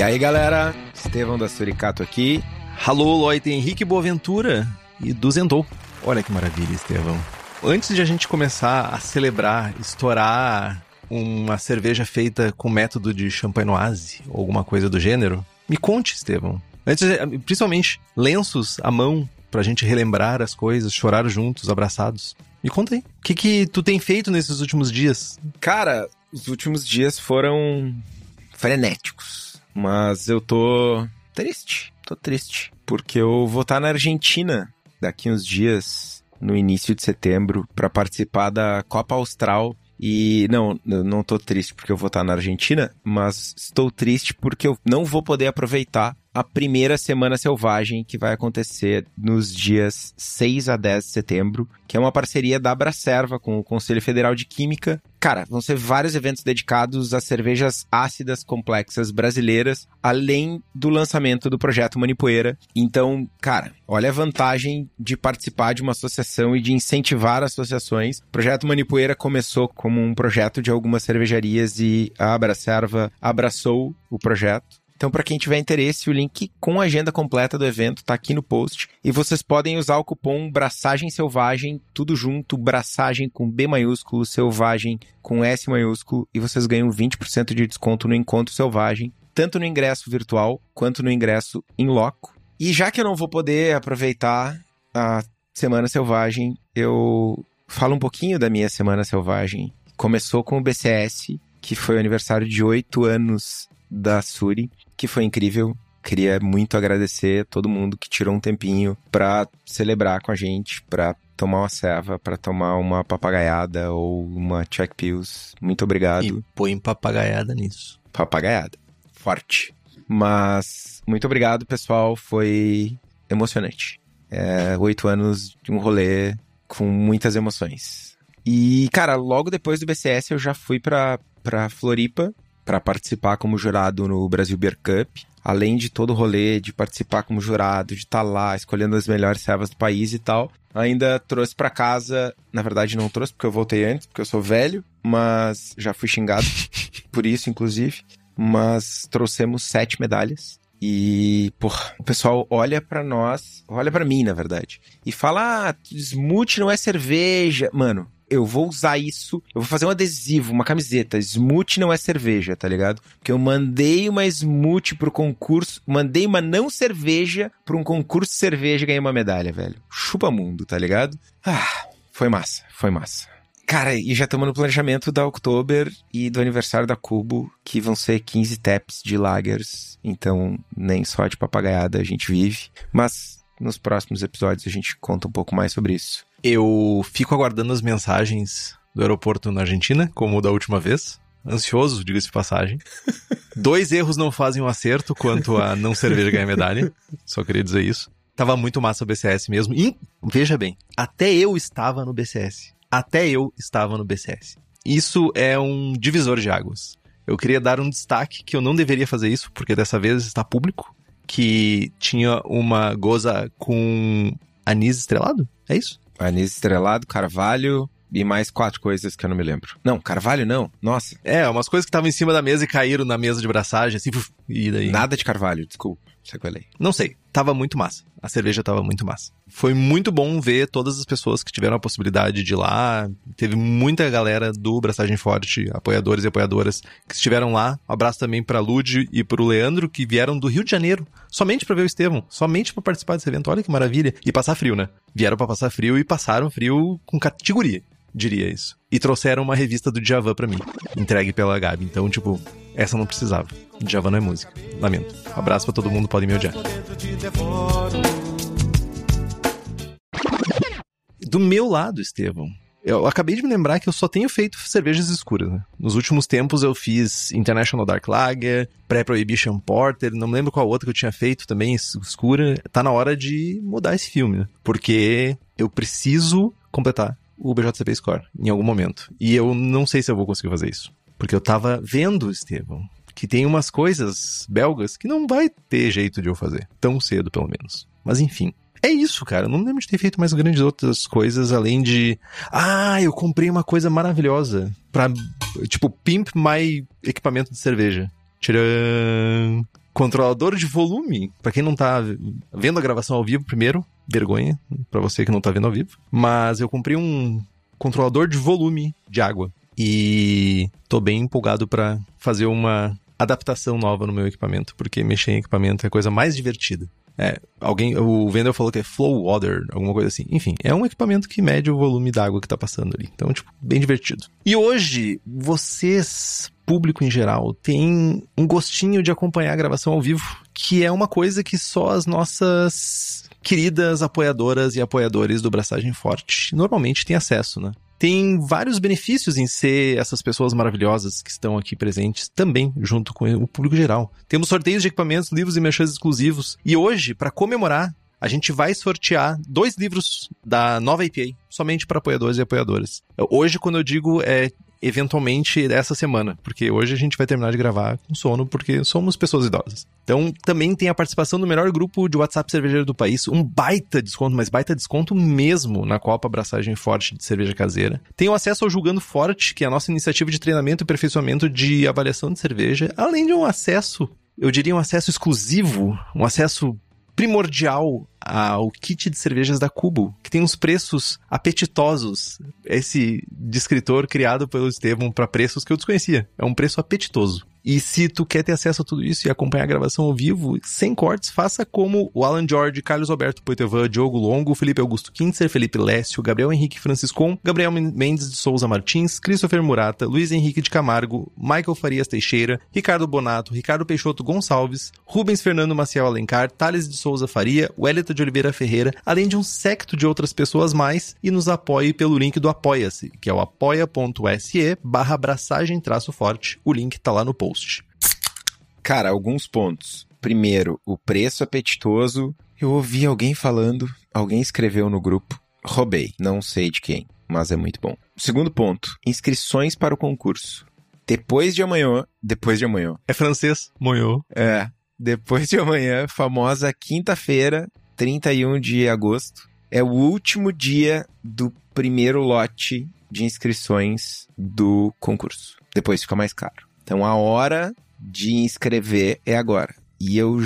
E aí, galera? Estevão da Suricato aqui. Alô, Lloyd Henrique Boaventura e duzentou. Olha que maravilha, Estevão. Antes de a gente começar a celebrar, estourar uma cerveja feita com método de champanoise ou alguma coisa do gênero, me conte, Estevão. Antes, principalmente, lenços à mão pra gente relembrar as coisas, chorar juntos, abraçados. Me conta aí. O que, que tu tem feito nesses últimos dias? Cara, os últimos dias foram frenéticos. Mas eu tô triste. Tô triste. Porque eu vou estar na Argentina daqui uns dias, no início de setembro, para participar da Copa Austral. E não, não tô triste porque eu vou estar na Argentina, mas estou triste porque eu não vou poder aproveitar a primeira Semana Selvagem que vai acontecer nos dias 6 a 10 de setembro, que é uma parceria da Abracerva com o Conselho Federal de Química. Cara, vão ser vários eventos dedicados a cervejas ácidas complexas brasileiras, além do lançamento do projeto Manipoeira. Então, cara, olha a vantagem de participar de uma associação e de incentivar associações. O projeto Manipoeira começou como um projeto de algumas cervejarias e a Abracerva abraçou o projeto. Então, para quem tiver interesse, o link com a agenda completa do evento está aqui no post. E vocês podem usar o cupom Braçagem Selvagem, tudo junto, Braçagem com B maiúsculo, Selvagem com S maiúsculo, e vocês ganham 20% de desconto no Encontro Selvagem, tanto no ingresso virtual quanto no ingresso em loco. E já que eu não vou poder aproveitar a Semana Selvagem, eu falo um pouquinho da minha Semana Selvagem. Começou com o BCS, que foi o aniversário de oito anos da Suri que foi incrível. Queria muito agradecer a todo mundo que tirou um tempinho para celebrar com a gente, para tomar uma ceva, para tomar uma papagaiada ou uma check pills. Muito obrigado. E põe papagaiada nisso. Papagaiada. Forte. Mas muito obrigado, pessoal. Foi emocionante. É, oito anos de um rolê com muitas emoções. E, cara, logo depois do BCS eu já fui pra, pra Floripa para participar como jurado no Brasil Beer Cup. Além de todo o rolê de participar como jurado, de estar tá lá escolhendo as melhores servas do país e tal, ainda trouxe para casa, na verdade não trouxe porque eu voltei antes, porque eu sou velho, mas já fui xingado por isso inclusive, mas trouxemos sete medalhas. E, pô, o pessoal olha para nós, olha para mim, na verdade, e fala: ah, Smooth não é cerveja. Mano, eu vou usar isso, eu vou fazer um adesivo, uma camiseta. Smooth não é cerveja, tá ligado? Porque eu mandei uma Smooth pro concurso, mandei uma não cerveja pra um concurso de cerveja e ganhei uma medalha, velho. Chupa mundo, tá ligado? Ah, foi massa, foi massa. Cara, e já estamos no planejamento da Oktober e do aniversário da Cubo, que vão ser 15 taps de lagers. Então, nem só de papagaiada a gente vive. Mas nos próximos episódios a gente conta um pouco mais sobre isso. Eu fico aguardando as mensagens do aeroporto na Argentina, como da última vez. Ansioso, diga-se de passagem. Dois erros não fazem um acerto quanto a não cerveja ganhar medalha. Só queria dizer isso. Tava muito massa o BCS mesmo. E, veja bem, até eu estava no BCS. Até eu estava no BCS. Isso é um divisor de águas. Eu queria dar um destaque que eu não deveria fazer isso, porque dessa vez está público, que tinha uma goza com anis estrelado. É isso? Anis estrelado, carvalho e mais quatro coisas que eu não me lembro. Não, carvalho não. Nossa. É, umas coisas que estavam em cima da mesa e caíram na mesa de braçagem, assim, e daí... Nada de carvalho, desculpa. Sequelei. Não sei. tava muito massa. A cerveja tava muito massa. Foi muito bom ver todas as pessoas que tiveram a possibilidade de ir lá. Teve muita galera do Braçagem Forte, apoiadores e apoiadoras, que estiveram lá. Um abraço também pra Lud e pro Leandro, que vieram do Rio de Janeiro, somente para ver o Estevão, somente para participar desse evento. Olha que maravilha. E passar frio, né? Vieram para passar frio e passaram frio com categoria diria isso. E trouxeram uma revista do Djavan para mim, entregue pela Gabi. Então, tipo, essa não precisava. Djavan não é música. Lamento. Um abraço para todo mundo, podem me odiar. Do meu lado, Estevão, eu acabei de me lembrar que eu só tenho feito cervejas escuras, né? Nos últimos tempos eu fiz International Dark Lager, Pré-Prohibition Porter, não me lembro qual outra que eu tinha feito também, escura. Tá na hora de mudar esse filme, né? Porque eu preciso completar o BJCP Score em algum momento. E eu não sei se eu vou conseguir fazer isso. Porque eu tava vendo, Estevão, que tem umas coisas belgas que não vai ter jeito de eu fazer. Tão cedo, pelo menos. Mas enfim. É isso, cara. Eu não lembro de ter feito mais grandes outras coisas além de. Ah, eu comprei uma coisa maravilhosa. Pra, tipo, pimp my equipamento de cerveja. Tcharam! Controlador de volume. Para quem não tá vendo a gravação ao vivo, primeiro, vergonha para você que não tá vendo ao vivo. Mas eu comprei um controlador de volume de água. E tô bem empolgado para fazer uma adaptação nova no meu equipamento, porque mexer em equipamento é a coisa mais divertida. É, alguém, o vendedor falou que é flow water, alguma coisa assim. Enfim, é um equipamento que mede o volume da água que tá passando ali. Então, tipo, bem divertido. E hoje, vocês, público em geral, tem um gostinho de acompanhar a gravação ao vivo, que é uma coisa que só as nossas queridas apoiadoras e apoiadores do Braçagem Forte normalmente têm acesso, né? Tem vários benefícios em ser essas pessoas maravilhosas que estão aqui presentes também, junto com o público geral. Temos sorteios de equipamentos, livros e merchans exclusivos. E hoje, para comemorar, a gente vai sortear dois livros da nova IPA, somente para apoiadores e apoiadoras. Hoje, quando eu digo é eventualmente essa semana, porque hoje a gente vai terminar de gravar com sono, porque somos pessoas idosas. Então, também tem a participação do melhor grupo de WhatsApp cervejeiro do país, um baita desconto, mas baita desconto mesmo na Copa Abraçagem Forte de Cerveja Caseira. Tem o acesso ao Julgando Forte, que é a nossa iniciativa de treinamento e aperfeiçoamento de avaliação de cerveja, além de um acesso, eu diria um acesso exclusivo, um acesso primordial ao kit de cervejas da Cubo, que tem uns preços apetitosos. Esse descritor criado pelo Estevam para preços que eu desconhecia. É um preço apetitoso. E se tu quer ter acesso a tudo isso e acompanhar a gravação ao vivo, sem cortes, faça como o Alan George, Carlos Alberto Poitevin, Diogo Longo, Felipe Augusto Kintzer, Felipe Lécio, Gabriel Henrique Franciscon, Gabriel Mendes de Souza Martins, Christopher Murata, Luiz Henrique de Camargo, Michael Farias Teixeira, Ricardo Bonato, Ricardo Peixoto Gonçalves, Rubens Fernando Maciel Alencar, Thales de Souza Faria, Wellington de Oliveira Ferreira, além de um secto de outras pessoas mais, e nos apoie pelo link do Apoia-se, que é o apoia.se barra abraçagem traço forte. O link tá lá no post. Cara, alguns pontos. Primeiro, o preço apetitoso. Eu ouvi alguém falando, alguém escreveu no grupo. Roubei, não sei de quem, mas é muito bom. Segundo ponto, inscrições para o concurso. Depois de amanhã, depois de amanhã. É francês, monhô. É, depois de amanhã, famosa quinta-feira, 31 de agosto, é o último dia do primeiro lote de inscrições do concurso. Depois fica mais caro. Então a hora de inscrever é agora. E eu.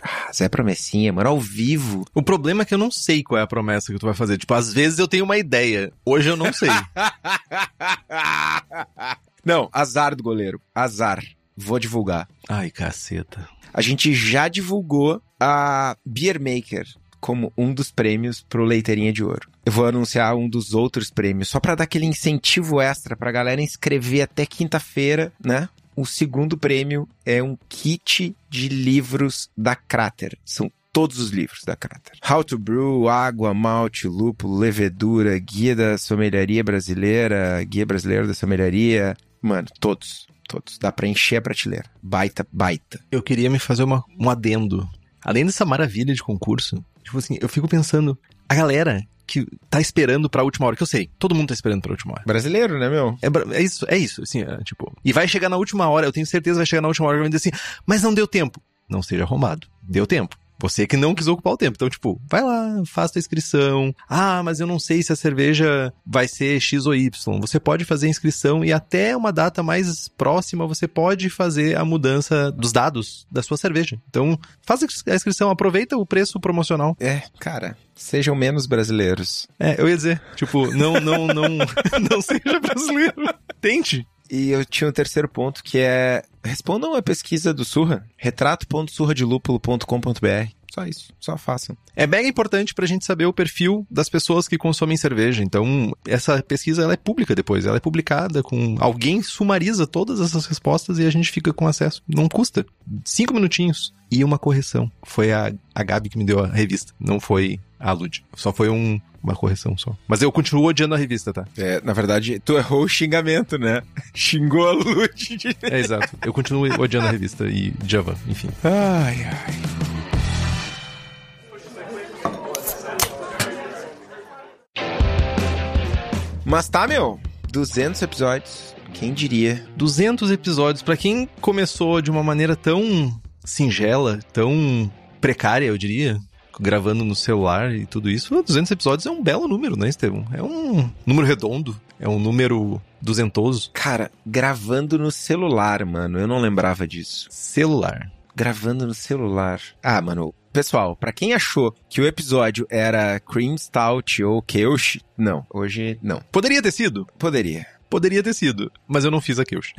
Ah, Zé Promessinha, mano, ao vivo. O problema é que eu não sei qual é a promessa que tu vai fazer. Tipo, às vezes eu tenho uma ideia. Hoje eu não sei. não, azar do goleiro. Azar. Vou divulgar. Ai, caceta. A gente já divulgou a Beer Maker como um dos prêmios pro Leiteirinha de Ouro. Eu vou anunciar um dos outros prêmios, só para dar aquele incentivo extra pra galera inscrever até quinta-feira, né? O segundo prêmio é um kit de livros da Crater. São todos os livros da Crater. How to Brew, Água, Malte, Lúpulo, Levedura, Guia da Sommeliaria Brasileira, Guia Brasileiro da Sommeliaria. Mano, todos. Todos. Dá pra encher a prateleira. Baita, baita. Eu queria me fazer uma, um adendo. Além dessa maravilha de concurso, tipo assim, eu fico pensando, a galera que tá esperando pra última hora, que eu sei, todo mundo tá esperando pra última hora. Brasileiro, né, meu? É, é isso, é isso, assim, é, tipo. E vai chegar na última hora, eu tenho certeza que vai chegar na última hora e vai dizer assim, mas não deu tempo. Não seja arrombado. Deu tempo. Você que não quis ocupar o tempo. Então, tipo, vai lá, faça a inscrição. Ah, mas eu não sei se a cerveja vai ser X ou Y. Você pode fazer a inscrição e até uma data mais próxima você pode fazer a mudança dos dados da sua cerveja. Então, faça a inscrição, aproveita o preço promocional. É, cara, sejam menos brasileiros. É, eu ia dizer, tipo, não, não, não, não seja brasileiro. Tente. E eu tinha um terceiro ponto que é respondam a pesquisa do Surra, retrato.surradelupulo.com.br. Só isso, só façam. É mega importante pra gente saber o perfil das pessoas que consomem cerveja. Então, essa pesquisa ela é pública depois, ela é publicada com alguém sumariza todas essas respostas e a gente fica com acesso. Não custa. Cinco minutinhos e uma correção. Foi a, a Gabi que me deu a revista, não foi a Lud. Só foi um, uma correção só. Mas eu continuo odiando a revista, tá? É, na verdade, tu errou o xingamento, né? Xingou a Lud. É, exato. Eu continuo odiando a revista e Java, enfim. Ai, ai. Mas tá, meu. 200 episódios. Quem diria? 200 episódios. Pra quem começou de uma maneira tão singela, tão precária, eu diria, gravando no celular e tudo isso, 200 episódios é um belo número, né, Estevão? É um número redondo, é um número duzentoso. Cara, gravando no celular, mano. Eu não lembrava disso. Celular. Gravando no celular. Ah, mano. Pessoal, pra quem achou que o episódio era Cream Stout ou Kelch, não. Hoje, não. Poderia ter sido? Poderia. Poderia ter sido, mas eu não fiz a Kelch.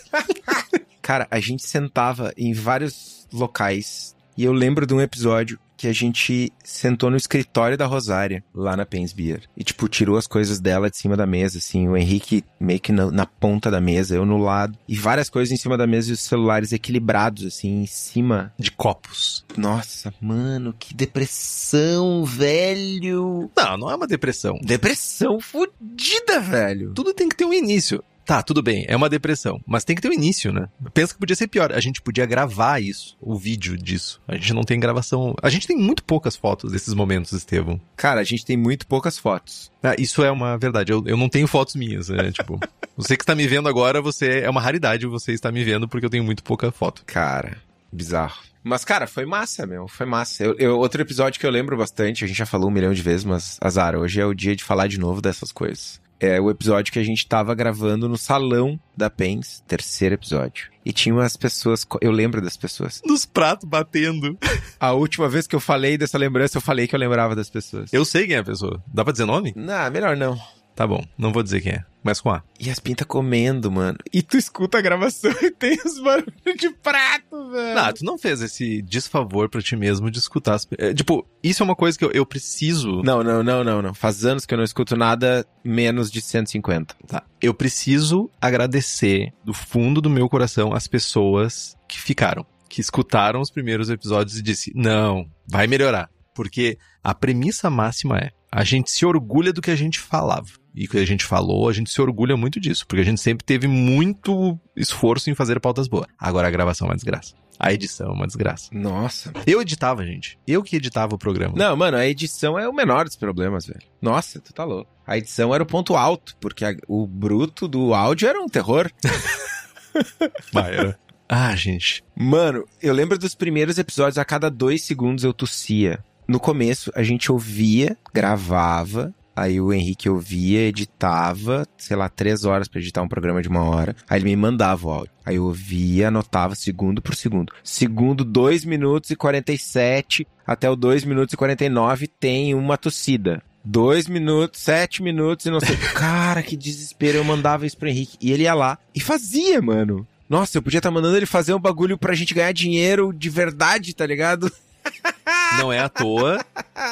Cara, a gente sentava em vários locais e eu lembro de um episódio que a gente sentou no escritório da Rosária, lá na Pens Beer. E, tipo, tirou as coisas dela de cima da mesa, assim. O Henrique meio que na, na, ponta da mesa, eu no lado. E várias coisas em cima da mesa e os celulares equilibrados, assim, em cima. De copos. Nossa, mano, que depressão, velho. Não, não é uma depressão. Depressão fodida, velho. Tudo tem que ter um início. Tá, tudo bem, é uma depressão, mas tem que ter um início, né? Pensa que podia ser pior. A gente podia gravar isso, o vídeo disso. A gente não tem gravação. A gente tem muito poucas fotos desses momentos, Estevam. Cara, a gente tem muito poucas fotos. Ah, isso é uma verdade. Eu, eu não tenho fotos minhas, né? tipo, você que está me vendo agora, você é uma raridade você está me vendo porque eu tenho muito pouca foto. Cara, bizarro. Mas, cara, foi massa, meu. Foi massa. Eu, eu, outro episódio que eu lembro bastante, a gente já falou um milhão de vezes, mas, azar, hoje é o dia de falar de novo dessas coisas é o episódio que a gente tava gravando no salão da Pens, terceiro episódio. E tinha umas pessoas, eu lembro das pessoas. Dos pratos batendo. A última vez que eu falei dessa lembrança, eu falei que eu lembrava das pessoas. Eu sei quem é a pessoa. Dá pra dizer nome? Não, melhor não. Tá bom, não vou dizer quem é. Mas com A. E as pintas comendo, mano. E tu escuta a gravação e tem os barulhos de prato, velho. Não, tu não fez esse desfavor pra ti mesmo de escutar as... É, tipo, isso é uma coisa que eu, eu preciso... Não, não, não, não, não. Faz anos que eu não escuto nada menos de 150. Tá. Eu preciso agradecer do fundo do meu coração as pessoas que ficaram. Que escutaram os primeiros episódios e disse, não, vai melhorar. Porque a premissa máxima é, a gente se orgulha do que a gente falava e que a gente falou, a gente se orgulha muito disso, porque a gente sempre teve muito esforço em fazer pautas boas. Agora a gravação é uma desgraça. A edição é uma desgraça. Nossa. Eu editava, gente. Eu que editava o programa. Não, mano, a edição é o menor dos problemas, velho. Nossa, tu tá louco. A edição era o ponto alto, porque a, o bruto do áudio era um terror. Vai, era. Ah, gente. Mano, eu lembro dos primeiros episódios, a cada dois segundos eu tossia. No começo, a gente ouvia, gravava, Aí o Henrique ouvia, editava, sei lá, três horas para editar um programa de uma hora. Aí ele me mandava o áudio. Aí eu ouvia, anotava segundo por segundo. Segundo 2 minutos e 47 até o 2 minutos e 49 tem uma tossida. Dois minutos, sete minutos e não sei. Cara, que desespero. Eu mandava isso pro Henrique. E ele ia lá e fazia, mano. Nossa, eu podia estar tá mandando ele fazer um bagulho pra gente ganhar dinheiro de verdade, tá ligado? Não é à toa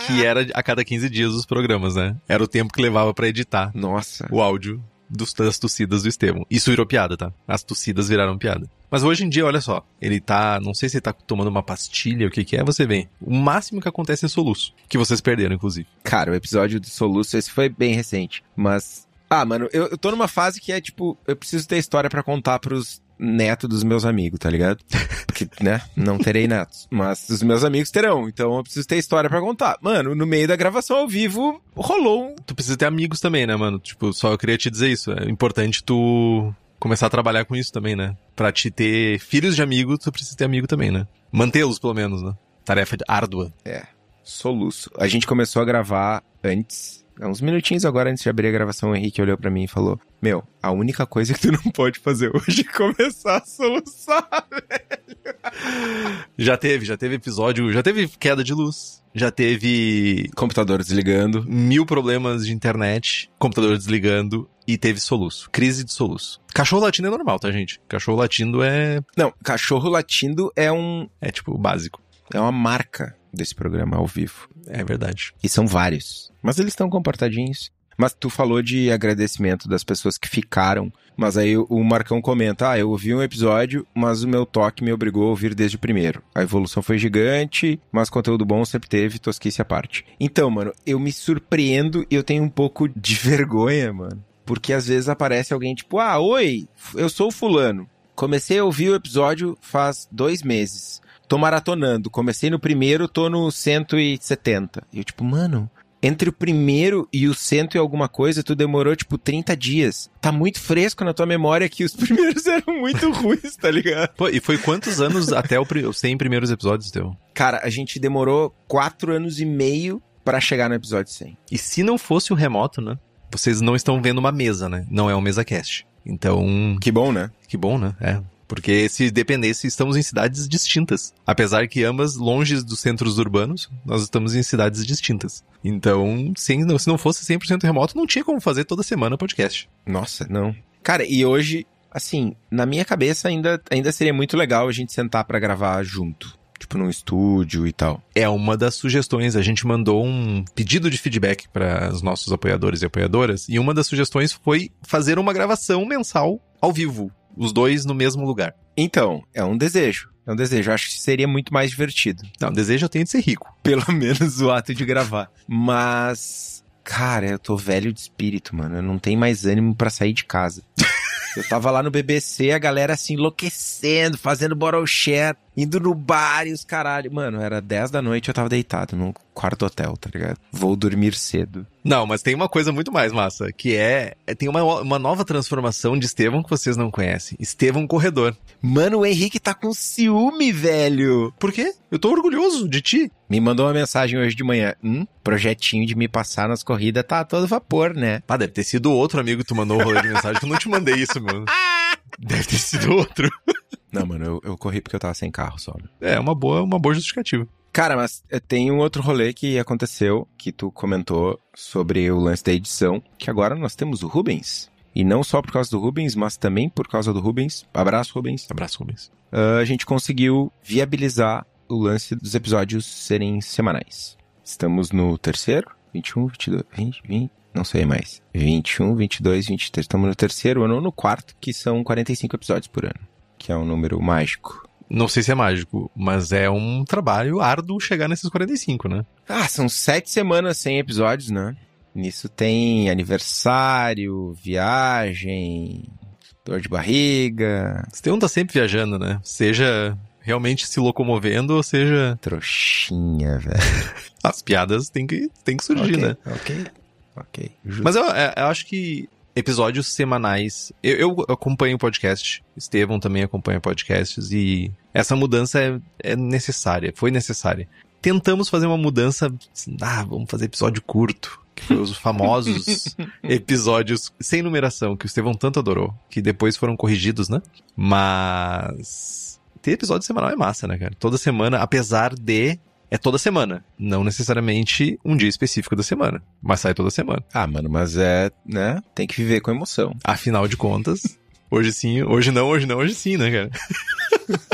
que era a cada 15 dias os programas, né? Era o tempo que levava para editar. Nossa. O áudio dos, das tossidas do Estevão. Isso virou piada, tá? As tossidas viraram piada. Mas hoje em dia, olha só, ele tá, não sei se ele tá tomando uma pastilha, o que que é, você vê. O máximo que acontece é soluço, que vocês perderam, inclusive. Cara, o episódio do soluço, esse foi bem recente, mas... Ah, mano, eu, eu tô numa fase que é, tipo, eu preciso ter história para contar pros neto dos meus amigos, tá ligado? Porque, né, não terei netos. Mas os meus amigos terão, então eu preciso ter história para contar. Mano, no meio da gravação ao vivo, rolou um... Tu precisa ter amigos também, né, mano? Tipo, só eu queria te dizer isso. É importante tu começar a trabalhar com isso também, né? Pra te ter filhos de amigos, tu precisa ter amigo também, né? Mantê-los, pelo menos, né? Tarefa árdua. É, soluço. A gente começou a gravar antes, uns minutinhos agora antes de abrir a gravação, o Henrique olhou para mim e falou: Meu, a única coisa que tu não pode fazer hoje é começar a soluçar, velho. Já teve, já teve episódio, já teve queda de luz, já teve Computador desligando. mil problemas de internet, computador desligando e teve soluço. Crise de soluço. Cachorro latindo é normal, tá, gente? Cachorro latindo é, Não, cachorro latindo é um é tipo básico. é uma marca desse programa ao vivo. É verdade. E são vários. Mas eles estão comportadinhos. Mas tu falou de agradecimento das pessoas que ficaram. Mas aí o Marcão comenta: Ah, eu ouvi um episódio, mas o meu toque me obrigou a ouvir desde o primeiro. A evolução foi gigante, mas conteúdo bom sempre teve, tosquice à parte. Então, mano, eu me surpreendo e eu tenho um pouco de vergonha, mano. Porque às vezes aparece alguém tipo: Ah, oi, eu sou o Fulano. Comecei a ouvir o episódio faz dois meses. Tô maratonando. Comecei no primeiro, tô no 170. E eu, tipo, mano, entre o primeiro e o cento e alguma coisa, tu demorou, tipo, 30 dias. Tá muito fresco na tua memória que os primeiros eram muito ruins, tá ligado? Pô, e foi quantos anos até o os 100 primeiros episódios teu? Cara, a gente demorou quatro anos e meio pra chegar no episódio 100. E se não fosse o remoto, né? Vocês não estão vendo uma mesa, né? Não é um mesa cast. Então, Que bom, né? que bom, né? É. Porque se dependesse, estamos em cidades distintas. Apesar que ambas longe dos centros urbanos, nós estamos em cidades distintas. Então, sem, não- se não fosse 100% remoto, não tinha como fazer toda semana podcast. Nossa, não. Cara, e hoje, assim, na minha cabeça ainda, ainda seria muito legal a gente sentar pra gravar junto. Tipo, num estúdio e tal. É uma das sugestões. A gente mandou um pedido de feedback para os nossos apoiadores e apoiadoras. E uma das sugestões foi fazer uma gravação mensal ao vivo. Os dois no mesmo lugar. Então, é um desejo. É um desejo. Eu acho que seria muito mais divertido. Não, desejo eu tenho de ser rico. Pelo menos o ato de gravar. Mas, cara, eu tô velho de espírito, mano. Eu não tenho mais ânimo pra sair de casa. Eu tava lá no BBC, a galera assim enlouquecendo, fazendo bottle share, indo no bar e os caralho. Mano, era 10 da noite eu tava deitado num quarto hotel, tá ligado? Vou dormir cedo. Não, mas tem uma coisa muito mais massa, que é, é- tem uma, uma nova transformação de Estevão que vocês não conhecem. Estevão Corredor. Mano, o Henrique tá com ciúme, velho. Por quê? Eu tô orgulhoso de ti. Me mandou uma mensagem hoje de manhã. Hum, projetinho de me passar nas corridas tá a todo vapor, né? Ah, deve ter sido outro amigo que tu mandou o rolê de mensagem, que eu não te mandei isso, mano. Deve ter sido outro. Não, mano, eu, eu corri porque eu tava sem carro só. É, uma boa, uma boa justificativa. Cara, mas eh, tem um outro rolê que aconteceu, que tu comentou sobre o lance da edição, que agora nós temos o Rubens. E não só por causa do Rubens, mas também por causa do Rubens. Abraço, Rubens. Abraço, Rubens. Ah, a gente conseguiu viabilizar o lance dos episódios serem semanais. Estamos no terceiro, 21, 22, 20, 20, não sei mais. 21, 22, 23. Estamos no terceiro ano ou no quarto, que são 45 episódios por ano. Que é um número mágico. Não sei se é mágico, mas é um trabalho árduo chegar nesses 45, né? Ah, são sete semanas sem episódios, né? Nisso tem aniversário, viagem, dor de barriga, Estevão tá sempre viajando, né? Seja realmente se locomovendo, ou seja, trouxinha, velho. as piadas têm que, têm que surgir, né? Ok, ok. Justo. Mas eu, é, eu acho que episódios semanais. Eu, eu acompanho o podcast, Estevão também acompanha podcasts, e essa mudança é, é necessária, foi necessária. Tentamos fazer uma mudança. assim, Ah, vamos fazer episódio curto. Que foi os famosos episódios sem numeração, que o Estevão tanto adorou, que depois foram corrigidos, né? Mas. Ter episódio semanal é massa, né, cara? Toda semana, apesar de. É toda semana. Não necessariamente um dia específico da semana. Mas sai toda semana. Ah, mano, mas é, né? Tem que viver com emoção. Afinal de contas, hoje sim, hoje não, hoje não, hoje sim, né, cara?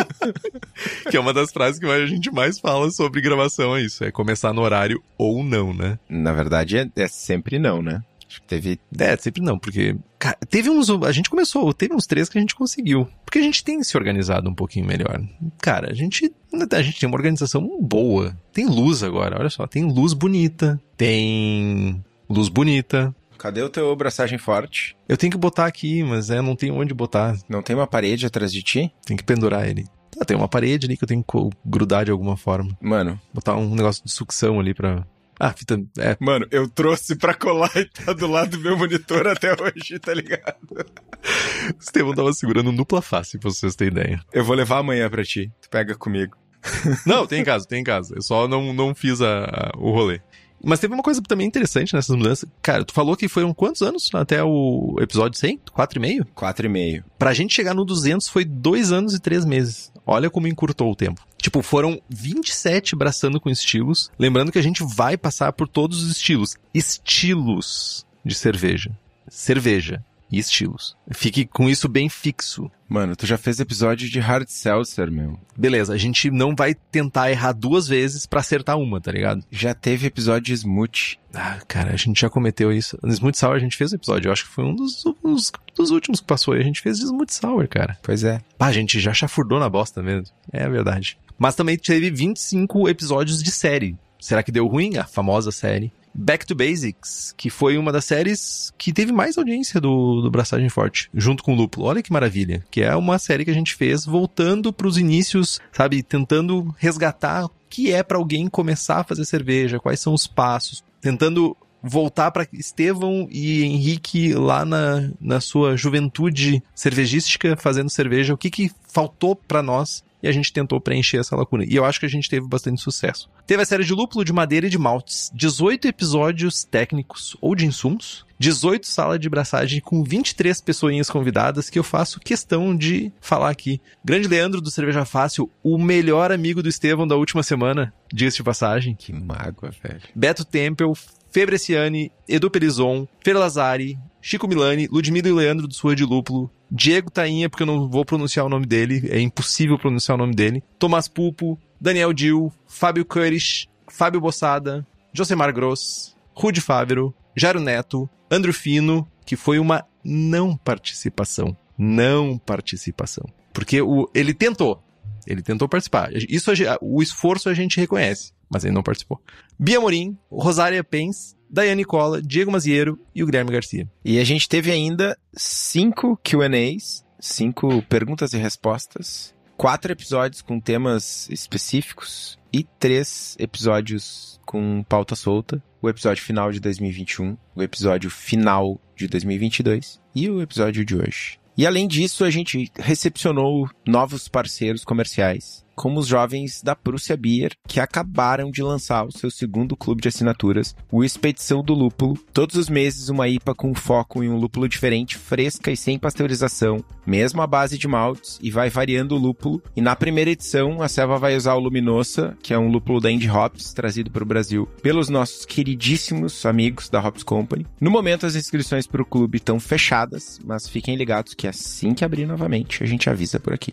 que é uma das frases que a gente mais fala sobre gravação, é isso. É começar no horário ou não, né? Na verdade, é, é sempre não, né? Teve. É, sempre não, porque. Cara, teve uns. A gente começou, teve uns três que a gente conseguiu. Porque a gente tem se organizado um pouquinho melhor. Cara, a gente. A gente tem uma organização boa. Tem luz agora, olha só. Tem luz bonita. Tem. Luz bonita. Cadê o teu braçagem forte? Eu tenho que botar aqui, mas é, não tem onde botar. Não tem uma parede atrás de ti? Tem que pendurar ele. Ah, tem uma parede ali que eu tenho que grudar de alguma forma. Mano. Botar um negócio de sucção ali pra. Ah, fita. É. Mano, eu trouxe pra colar e tá do lado do meu monitor até hoje, tá ligado? O Estevão tava segurando dupla face, pra vocês terem ideia. Eu vou levar amanhã pra ti. Tu pega comigo. não, tem em casa, tem em casa. Eu só não, não fiz a, a, o rolê. Mas teve uma coisa também interessante nessas mudanças. Cara, tu falou que foram quantos anos até o episódio 100? Quatro e meio? Quatro e meio. Pra gente chegar no 200 foi dois anos e três meses. Olha como encurtou o tempo. Tipo, foram 27 braçando com estilos. Lembrando que a gente vai passar por todos os estilos. Estilos de cerveja. Cerveja e estilos. Fique com isso bem fixo. Mano, tu já fez episódio de Hard Seltzer, meu. Beleza, a gente não vai tentar errar duas vezes para acertar uma, tá ligado? Já teve episódio de Smooth. Ah, cara, a gente já cometeu isso. No Smooth Sour a gente fez o episódio. Eu acho que foi um dos, dos, dos últimos que passou aí. A gente fez de Smooth Sour, cara. Pois é. Pá, a gente já chafurdou na bosta mesmo. É verdade. Mas também teve 25 episódios de série. Será que deu ruim? A famosa série. Back to Basics, que foi uma das séries que teve mais audiência do, do Braçagem Forte, junto com o Lúpulo. Olha que maravilha. Que é uma série que a gente fez voltando para os inícios, sabe? Tentando resgatar o que é para alguém começar a fazer cerveja, quais são os passos, tentando voltar para Estevão e Henrique lá na, na sua juventude cervejística fazendo cerveja, o que que faltou para nós e a gente tentou preencher essa lacuna. E eu acho que a gente teve bastante sucesso. Teve a série de lúpulo, de madeira e de maltes, 18 episódios técnicos ou de insumos, 18 salas de braçagem com 23 pessoinhas convidadas que eu faço questão de falar aqui. Grande Leandro do Cerveja Fácil, o melhor amigo do Estevão da última semana, diga-se de passagem. Que mágoa, velho. Beto Tempel, Febreciani, Edu Perizon, Fer Lazari, Chico Milani, Ludmila e Leandro do Sua de Lúpulo, Diego Tainha, porque eu não vou pronunciar o nome dele, é impossível pronunciar o nome dele, Tomás Pulpo, Daniel Dil, Fábio Curish, Fábio Bossada, Josemar Gross, Rude Fávero, Jairo Neto, Andro Fino, que foi uma não participação. Não participação. Porque o, ele tentou. Ele tentou participar. Isso, o esforço a gente reconhece, mas ele não participou. Bia Morim, Rosária Pens, Daiane Cola, Diego Maziero e o Guilherme Garcia. E a gente teve ainda cinco Q&As, cinco perguntas e respostas, quatro episódios com temas específicos e três episódios com pauta solta. O episódio final de 2021, o episódio final de 2022 e o episódio de hoje. E além disso, a gente recepcionou novos parceiros comerciais como os jovens da Prússia Beer, que acabaram de lançar o seu segundo clube de assinaturas, o Expedição do Lúpulo. Todos os meses uma IPA com foco em um lúpulo diferente, fresca e sem pasteurização, mesmo à base de maltes, e vai variando o lúpulo. E na primeira edição, a Selva vai usar o Luminosa, que é um lúpulo da Indie Hops, trazido para o Brasil pelos nossos queridíssimos amigos da Hops Company. No momento, as inscrições para o clube estão fechadas, mas fiquem ligados que assim que abrir novamente, a gente avisa por aqui.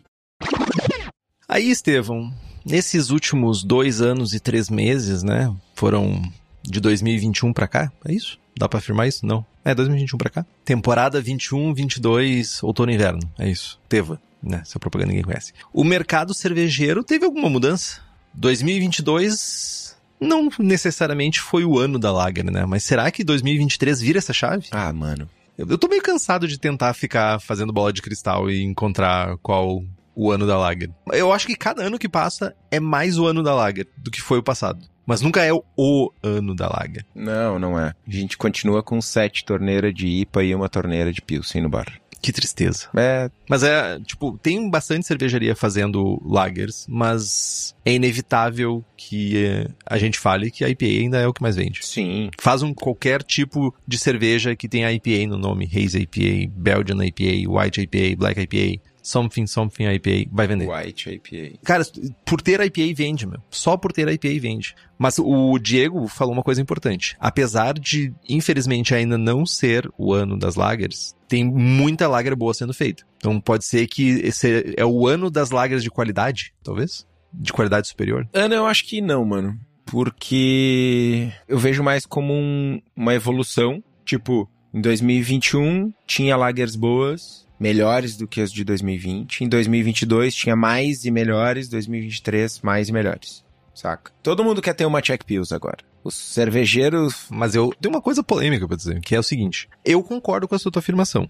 Aí, Estevão, nesses últimos dois anos e três meses, né? Foram de 2021 para cá, é isso? Dá para afirmar isso? Não. É 2021 para cá. Temporada 21, 22, outono e inverno. É isso. Teva, né? Essa propaganda ninguém conhece. O mercado cervejeiro teve alguma mudança? 2022 não necessariamente foi o ano da Lager, né? Mas será que 2023 vira essa chave? Ah, mano. Eu tô meio cansado de tentar ficar fazendo bola de cristal e encontrar qual o ano da Lager. Eu acho que cada ano que passa é mais o ano da Lager do que foi o passado. Mas nunca é o, ano da Lager. Não, não é. A gente continua com sete torneiras de IPA e uma torneira de Pilsen no bar. Que tristeza. É. Mas é, tipo, tem bastante cervejaria fazendo lagers, mas é inevitável que é, a gente fale que a IPA ainda é o que mais vende. Sim. Faz um qualquer tipo de cerveja que tenha IPA no nome, Haze IPA, Belgian IPA, White IPA, Black IPA. Something Something IPA vai vender. White IPA. Cara, por ter IPA vende, meu. Só por ter IPA vende. Mas o Diego falou uma coisa importante. Apesar de, infelizmente, ainda não ser o ano das lagers, tem muita lager boa sendo feita. Então pode ser que esse é o ano das lagers de qualidade, talvez? De qualidade superior? Ana, eu acho que não, mano. Porque eu vejo mais como um, uma evolução. Tipo, em 2021 tinha lagers boas, melhores do que as de 2020. Em 2022 tinha mais e melhores, 2023 mais e melhores. Saca? Todo mundo quer ter uma Check Pills agora. Os cervejeiros. Mas eu tenho uma coisa polêmica pra dizer, que é o seguinte: eu concordo com a sua afirmação.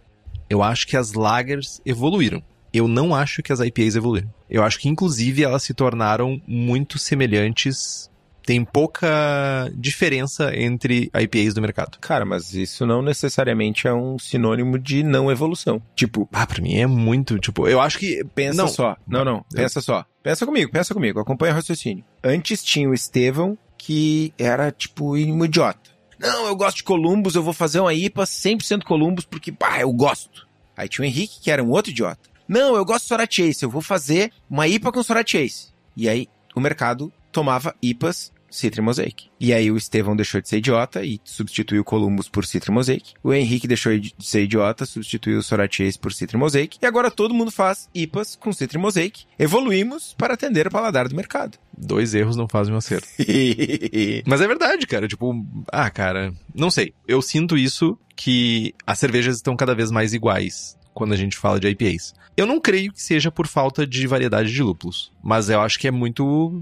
Eu acho que as lagers evoluíram. Eu não acho que as IPAs evoluíram. Eu acho que, inclusive, elas se tornaram muito semelhantes tem pouca diferença entre IPAs do mercado. Cara, mas isso não necessariamente é um sinônimo de não evolução. Tipo, Ah, pra mim é muito, tipo, eu acho que... pensa não, só. Não, não, pensa só. Pensa comigo, pensa comigo, acompanha o raciocínio. Antes tinha o Estevão, que era tipo um idiota. Não, eu gosto de Columbus, eu vou fazer uma IPA 100% Columbus porque, pá, eu gosto. Aí tinha o Henrique, que era um outro idiota. Não, eu gosto de Sorat Chase, eu vou fazer uma IPA com Sorat Chase. E aí o mercado tomava IPAs Citra Mosaic. E aí o Estevão deixou de ser idiota e substituiu o Columbus por Citra Mosaic. O Henrique deixou de ser idiota, substituiu o Sorat Chase por Citra Mosaic. E agora todo mundo faz IPAs com Citra Mosaic. Evoluímos para atender o paladar do mercado. Dois erros não fazem um acerto. Mas é verdade, cara. Tipo, ah, cara, não sei. Eu sinto isso que as cervejas estão cada vez mais iguais quando a gente fala de IPAs. Eu não creio que seja por falta de variedade de lúpulos, mas eu acho que é muito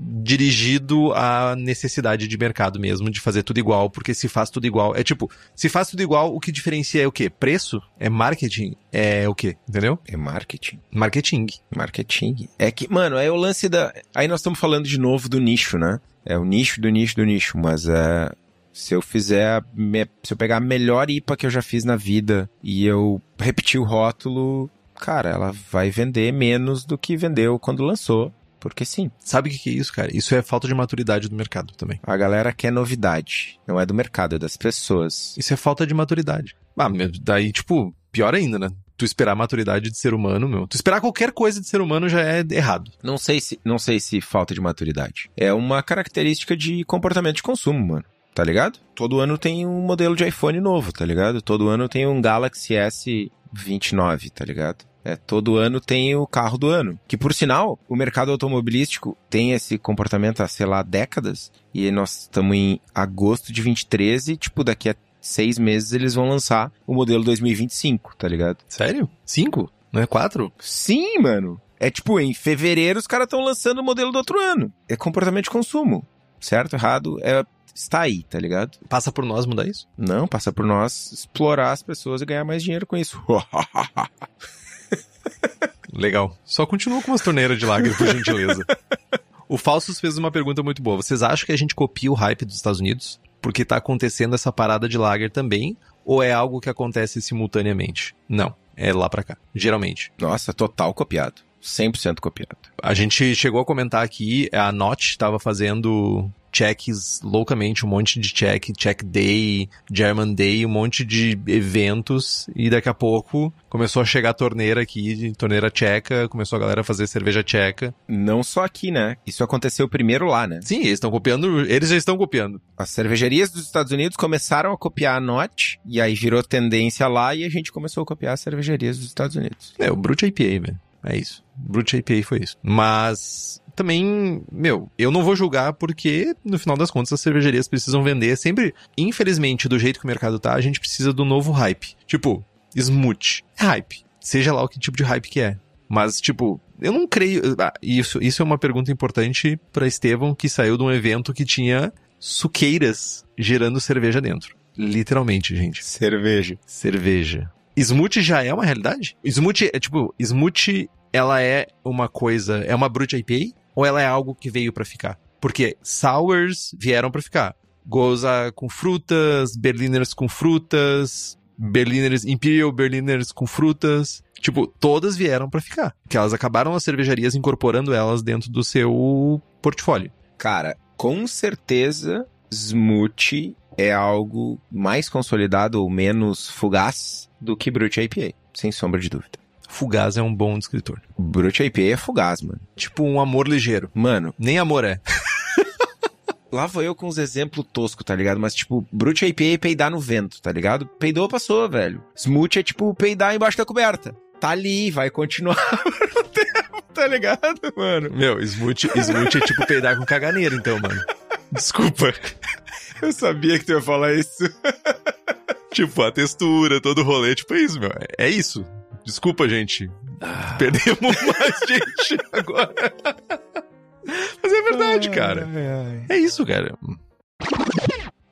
dirigido à necessidade de mercado mesmo, de fazer tudo igual, porque se faz tudo igual, é tipo, se faz tudo igual, o que diferencia é o quê? Preço? É marketing? É o quê? Entendeu? É marketing. Marketing. Marketing. É que, mano, é o lance da. Aí nós estamos falando de novo do nicho, né? É o nicho do nicho do nicho, mas é. Se eu fizer. me- Se eu pegar a melhor IPA que eu já fiz na vida e eu repetir o rótulo, cara, ela vai vender menos do que vendeu quando lançou. Porque sim, Sabe o que que é isso, cara? Isso é falta de maturidade do mercado também. a galera quer novidade. Não é do mercado, é das pessoas. Isso é falta de maturidade. Ah, meu, daí, tipo, pior ainda, né? Tu esperar a maturidade de ser humano, meu. Tu esperar qualquer coisa de ser humano já é errado. Não sei se, não sei se falta de maturidade. É uma característica de comportamento de consumo, mano. Tá ligado? Todo ano tem um modelo de iPhone novo, tá ligado? Todo ano tem um Galaxy S29, tá ligado? É, todo ano tem o carro do ano. Que por sinal, o mercado automobilístico tem esse comportamento há, sei lá, décadas. E nós estamos em agosto de 23 e, tipo, daqui a seis meses eles vão lançar o modelo 2025, tá ligado? Sério? Cinco? Não é quatro? Sim, mano. É tipo, em fevereiro os caras estão lançando o modelo do outro ano. É comportamento de consumo. Certo, errado, é está aí, tá ligado? Passa por nós mudar isso? Não, passa por nós explorar as pessoas e ganhar mais dinheiro com isso. Legal. Só continua com umas torneiras de lager, por gentileza. O Falsus fez uma pergunta muito boa. Vocês acham que a gente copia o hype dos Estados Unidos? Porque tá acontecendo essa parada de lager também? Ou é algo que acontece simultaneamente? Não. É lá pra cá. Geralmente. Nossa, total copiado. 100% copiado. A gente chegou a comentar aqui, a Notch estava fazendo checks loucamente, um monte de check, check day, German day, um monte de eventos, e daqui a pouco começou a chegar a torneira aqui, torneira tcheca, começou a galera a fazer cerveja tcheca. Não só aqui, né? Isso aconteceu primeiro lá, né? Sim, eles estão copiando, eles já estão copiando. As cervejarias dos Estados Unidos começaram a copiar a Notch, e aí virou tendência lá, e a gente começou a copiar as cervejarias dos Estados Unidos. É, o Brute IPA, velho. É isso. Brute IPA foi isso. Mas também, meu, eu não vou julgar porque, no final das contas, as cervejarias precisam vender. Sempre, infelizmente, do jeito que o mercado tá, a gente precisa do novo hype. Tipo, smooth. Hype. Seja lá o que tipo de hype que é. Mas, tipo, eu não creio. ah, isso, isso é uma pergunta importante pra Estevão, que saiu de um evento que tinha suqueiras gerando cerveja dentro. Literalmente, gente. Cerveja. Cerveja. Smooth já é uma realidade? Smooth é tipo, Smooth ela é uma coisa, é uma Brute IPA ou ela é algo que veio pra ficar? Porque sours vieram pra ficar. Goza com frutas, Berliners com frutas, Berliners Imperial Berliners com frutas. Tipo, todas vieram pra ficar. Que elas acabaram as cervejarias incorporando elas dentro do seu portfólio. Cara, com certeza, Smoothie é algo mais consolidado ou menos fugaz do que Brute IPA, sem sombra de dúvida. Fugaz é um bom descritor. Brute IPA é fugaz, mano. Tipo um amor ligeiro. Mano, Nem amor é. lá vou eu com uns exemplos toscos, tá ligado? Mas, tipo, Brute IPA é peidar no vento, tá ligado? Peidou, passou, velho. Smoothie é, tipo, peidar embaixo da coberta. Tá ali, vai continuar por um tempo, tá ligado, mano? Meu, smooth, smooth é tipo peidar com caganeira, então, mano. Desculpa. Eu sabia que tu ia falar isso. Tipo, a textura, todo o rolê, tipo, é isso, meu. É isso. Desculpa, gente. Perdemos mais gente agora. Mas é verdade, cara. É isso, cara.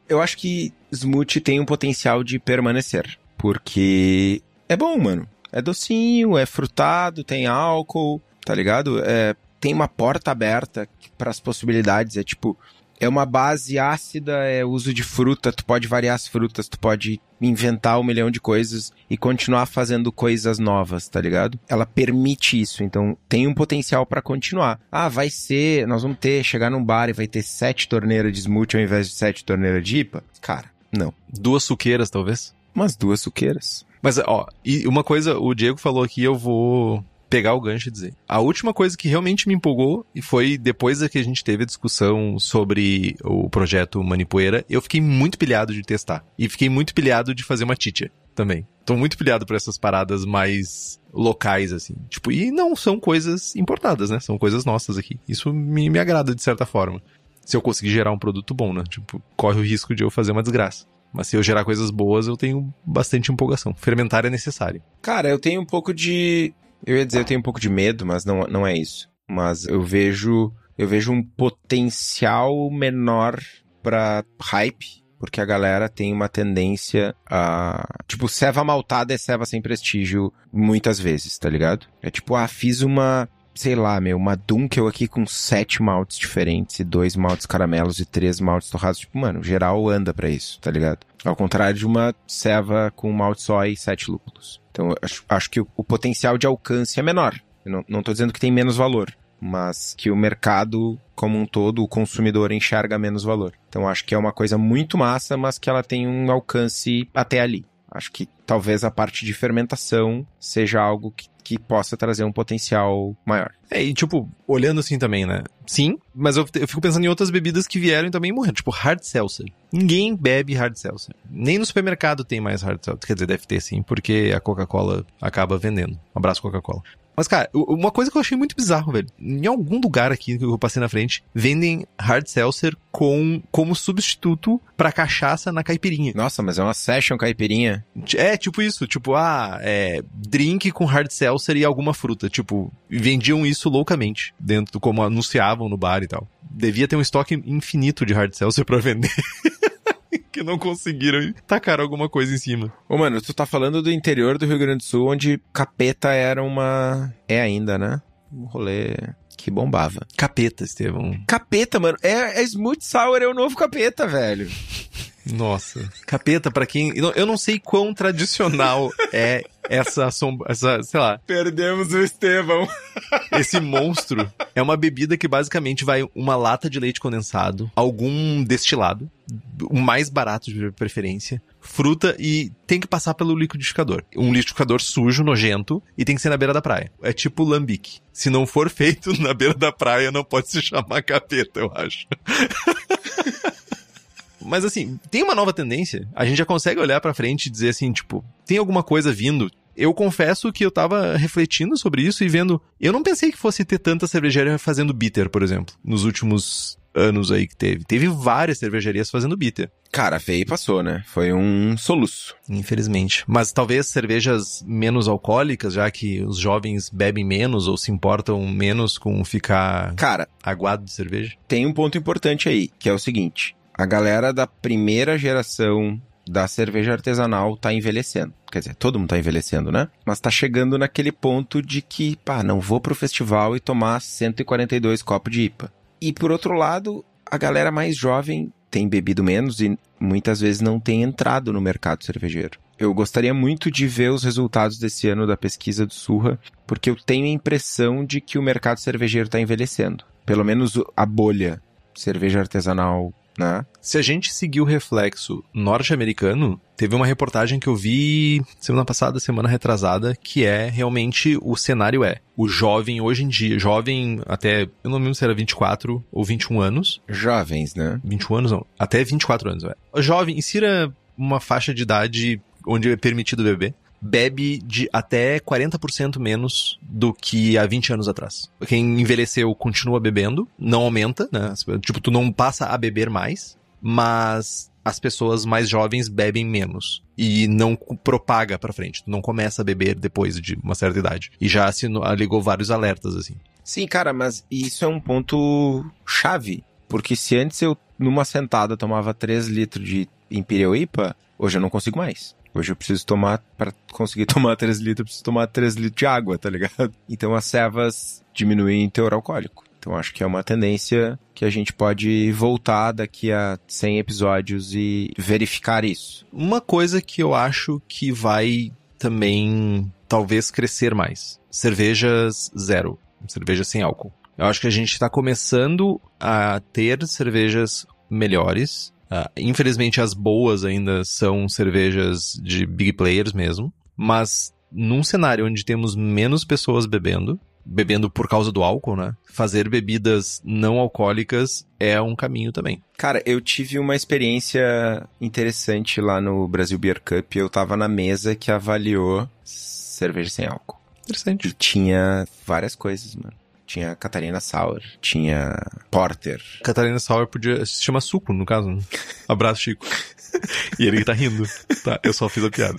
Eu acho que Smoothie tem um potencial de permanecer. Porque é bom, mano. É docinho, é frutado, tem álcool, tá ligado? É, tem uma porta aberta para as possibilidades. É tipo, é uma base ácida, é uso de fruta, tu pode variar as frutas, tu pode inventar um milhão de coisas e continuar fazendo coisas novas, tá ligado? Ela permite isso, então tem um potencial para continuar. Ah, vai ser, nós vamos ter, chegar num bar e vai ter sete torneiras de smoothie ao invés de sete torneiras de IPA? Cara, não. Duas suqueiras, talvez? Umas duas suqueiras. Mas, ó, e uma coisa, o Diego falou aqui, eu vou pegar o gancho e dizer. A última coisa que realmente me empolgou e foi depois que a gente teve a discussão sobre o projeto Manipoeira, eu fiquei muito pilhado de testar. E fiquei muito pilhado de fazer uma titia também. Tô muito pilhado por essas paradas mais locais, assim. Tipo, e não são coisas importadas, né? São coisas nossas aqui. Isso me, me agrada de certa forma. Se eu conseguir gerar um produto bom, né? Tipo, corre o risco de eu fazer uma desgraça. Mas se eu gerar coisas boas, eu tenho bastante empolgação. Fermentar é necessário. Cara, eu tenho um pouco de eu ia dizer, eu tenho um pouco de medo, mas não, não é isso. Mas eu vejo, eu vejo um potencial menor para hype, porque a galera tem uma tendência a. Tipo, ceva maltada é ceva sem prestígio muitas vezes, tá ligado? É tipo, ah, fiz uma. Sei lá, meu, uma Dunkel aqui com sete maltes diferentes, e dois maltes caramelos e três maltes torrados. Tipo, mano, geral anda para isso, tá ligado? Ao contrário de uma ceva com malte só e sete lúpulos. Então, acho, acho que o, o, potencial de alcance é menor. Eu não, tô dizendo que tem menos valor, mas que o mercado como um todo, o consumidor enxerga menos valor. Então, acho que é uma coisa muito massa, mas que ela tem um alcance até ali. Acho que talvez a parte de fermentação seja algo que, que possa trazer um potencial maior. É, e tipo, olhando assim também, né? Sim, mas eu, eu fico pensando em outras bebidas que vieram e também morreram, tipo hard seltzer. Ninguém bebe hard seltzer. Nem no supermercado tem mais hard seltzer. Quer dizer, deve ter sim, porque a Coca-Cola acaba vendendo. Um abraço, Coca-Cola. Mas, cara, uma coisa que eu achei muito bizarro, velho. Em algum lugar aqui que eu passei na frente, vendem hard seltzer com, como substituto pra cachaça na caipirinha. Nossa, mas é uma session caipirinha. É, tipo isso. Tipo, ah, é drink com hard seltzer e alguma fruta. Tipo, vendiam isso loucamente dentro, como anunciavam no bar e tal. Devia ter um estoque infinito de hard seltzer pra vender. que não conseguiram tacar alguma coisa em cima. Ô, mano, tu tá falando do interior do Rio Grande do Sul, onde capeta era uma. É ainda, né? Um rolê que bombava. Capeta, Estevão. Capeta, mano. É, é Smooth Sour, é o novo capeta, velho. Nossa. Capeta, para quem. Eu não sei quão tradicional é essa sombra. Essa, sei lá. Perdemos o Estevão. Esse monstro é uma bebida que basicamente vai uma lata de leite condensado, algum destilado, o mais barato de preferência, fruta e tem que passar pelo liquidificador. Um liquidificador sujo, nojento, e tem que ser na beira da praia. É tipo lambique. Se não for feito na beira da praia, não pode se chamar capeta, eu acho. Mas assim, tem uma nova tendência. A gente já consegue olhar para frente e dizer assim, tipo, tem alguma coisa vindo. Eu confesso que eu tava refletindo sobre isso e vendo. Eu não pensei que fosse ter tanta cervejaria fazendo bitter, por exemplo, nos últimos anos aí que teve. Teve várias cervejarias fazendo bitter. Cara, veio e passou, né? Foi um soluço. Infelizmente. Mas talvez cervejas menos alcoólicas, já que os jovens bebem menos ou se importam menos com ficar Cara, aguado de cerveja. Tem um ponto importante aí, que é o seguinte: a galera da primeira geração da cerveja artesanal tá envelhecendo. Quer dizer, todo mundo tá envelhecendo, né? Mas tá chegando naquele ponto de que, pá, não vou pro festival e tomar 142 copos de IPA. E por outro lado, a galera mais jovem tem bebido menos e muitas vezes não tem entrado no mercado cervejeiro. Eu gostaria muito de ver os resultados desse ano da pesquisa do Surra, porque eu tenho a impressão de que o mercado cervejeiro está envelhecendo. Pelo menos a bolha cerveja artesanal né? Se a gente seguir o reflexo norte-americano, teve uma reportagem que eu vi semana passada, semana retrasada, que é realmente o cenário é o jovem hoje em dia, jovem até, eu não lembro se era 24 ou 21 anos. Jovens, né? 21 anos não, até 24 anos, é. Jovem, insira uma faixa de idade onde é permitido beber bebe de até 40% menos do que há 20 anos atrás. Quem envelheceu continua bebendo, não aumenta, né? Tipo, tu não passa a beber mais, mas as pessoas mais jovens bebem menos e não propaga para frente. Tu não começa a beber depois de uma certa idade. E já se ligou vários alertas assim. Sim, cara, mas isso é um ponto chave, porque se antes eu numa sentada tomava 3 litros de Imperial IPA, hoje eu não consigo mais. Hoje eu preciso tomar, para conseguir tomar 3 litros, eu preciso tomar 3 litros de água, tá ligado? Então as cevas diminuem em teor alcoólico. Então acho que é uma tendência que a gente pode voltar daqui a 100 episódios e verificar isso. Uma coisa que eu acho que vai também talvez crescer mais. Cervejas zero. Cerveja sem álcool. Eu acho que a gente está começando a ter cervejas melhores. Uh, infelizmente, as boas ainda são cervejas de big players mesmo. Mas num cenário onde temos menos pessoas bebendo, bebendo por causa do álcool, né? Fazer bebidas não alcoólicas é um caminho também. Cara, eu tive uma experiência interessante lá no Brasil Beer Cup. Eu tava na mesa que avaliou cerveja sem álcool. Interessante. E tinha várias coisas, mano. Tinha Catarina Sour, tinha Porter. Catarina Sour podia se chama suco, no caso. Né? Abraço, Chico. e ele tá rindo. Tá, eu só fiz a piada.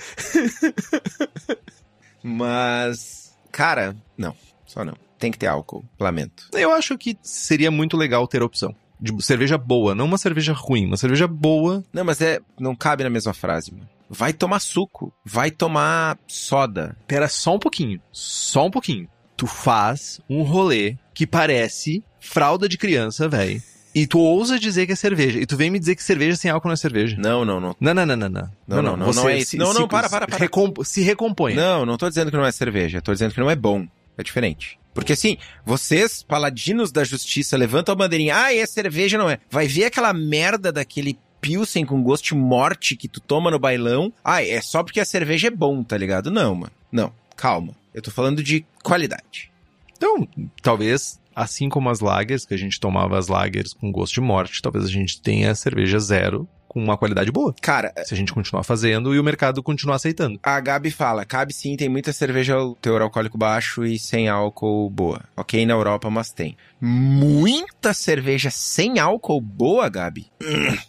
Mas, cara, não. Só não. Tem que ter álcool. Lamento. Eu acho que seria muito legal ter a opção. De cerveja boa, não uma cerveja ruim, uma cerveja boa. Não, mas é. Não cabe na mesma frase, mano. Vai tomar suco. Vai tomar soda. Pera só um pouquinho. Só um pouquinho. Tu faz um rolê que parece fralda de criança, velho. E tu ousa dizer que é cerveja. E tu vem me dizer que cerveja sem álcool não é cerveja. Não, não, não. Não, não, não, não. Não, não, não, não, Você não é isso. Não, não, para, para, para. recomp- se recompõe. Não, não tô dizendo que não é cerveja. Tô dizendo que não é bom. É diferente. Porque assim, vocês, paladinos da justiça, levantam a bandeirinha. Ah, é cerveja, não é? Vai ver aquela merda daquele pilsen com gosto de morte que tu toma no bailão. Ah, é só porque a cerveja é bom, tá ligado? Não, mano. Não, calma. Eu tô falando de qualidade. Então, talvez, assim como as lagers, que a gente tomava as lagers com gosto de morte, talvez a gente tenha cerveja zero com uma qualidade boa. Cara, Se a gente continuar fazendo e o mercado continuar aceitando. a Gabi fala, cabe sim, tem muita cerveja teor alcoólico baixo e sem álcool boa. Ok, na Europa, mas tem. Muita cerveja sem álcool boa, Gabi?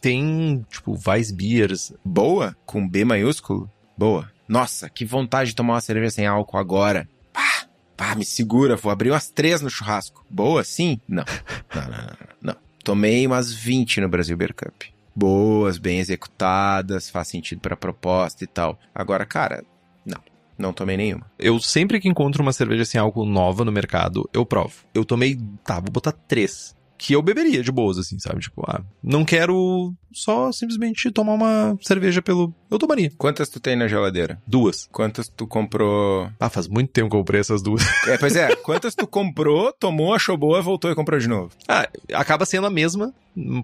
Tem, tipo, Weissbiers. Boa? Com B maiúsculo? Boa. Nossa, que vontade de tomar uma cerveja sem álcool agora. Pá, pá, me segura, vou abrir umas três no churrasco. Boa, sim? Não. Não, não, não, não. Tomei umas 20 no Brasil Beer Cup. Boas, bem executadas, faz sentido pra proposta e tal. Agora, cara, não. Não tomei nenhuma. Eu sempre que encontro uma cerveja sem álcool nova no mercado, eu provo. Eu tomei, tá, vou botar três. Que eu beberia de boas, assim, sabe? Tipo, ah, não quero só simplesmente tomar uma cerveja pelo. Eu tomaria. Quantas tu tem na geladeira? Duas. Quantas tu comprou? Ah, faz muito tempo que eu comprei essas duas. É, pois é, quantas tu comprou, tomou, achou boa, voltou e comprou de novo? Ah, acaba sendo a mesma,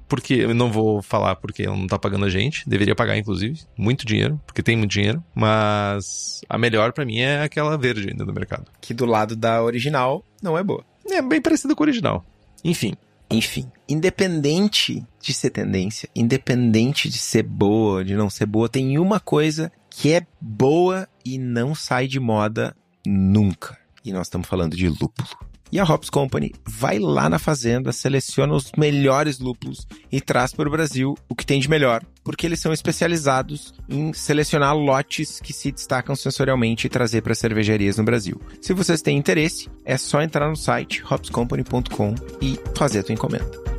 porque eu não vou falar porque ela não tá pagando a gente. Deveria pagar, inclusive. Muito dinheiro, porque tem muito dinheiro. Mas a melhor pra mim é aquela verde ainda no mercado. Que do lado da original não é boa. É bem parecida com o original. Enfim, Enfim, independente de ser tendência, independente de ser boa, de não ser boa, tem uma coisa que é boa e não sai de moda nunca. E nós estamos falando de lúpulo. E a Hops Company vai lá na fazenda, seleciona os melhores lúpulos e traz para o Brasil o que tem de melhor, porque eles são especializados em selecionar lotes que se destacam sensorialmente e trazer para cervejarias no Brasil. Se vocês têm interesse, é só entrar no site hopscompany.com e fazer a tua encomenda.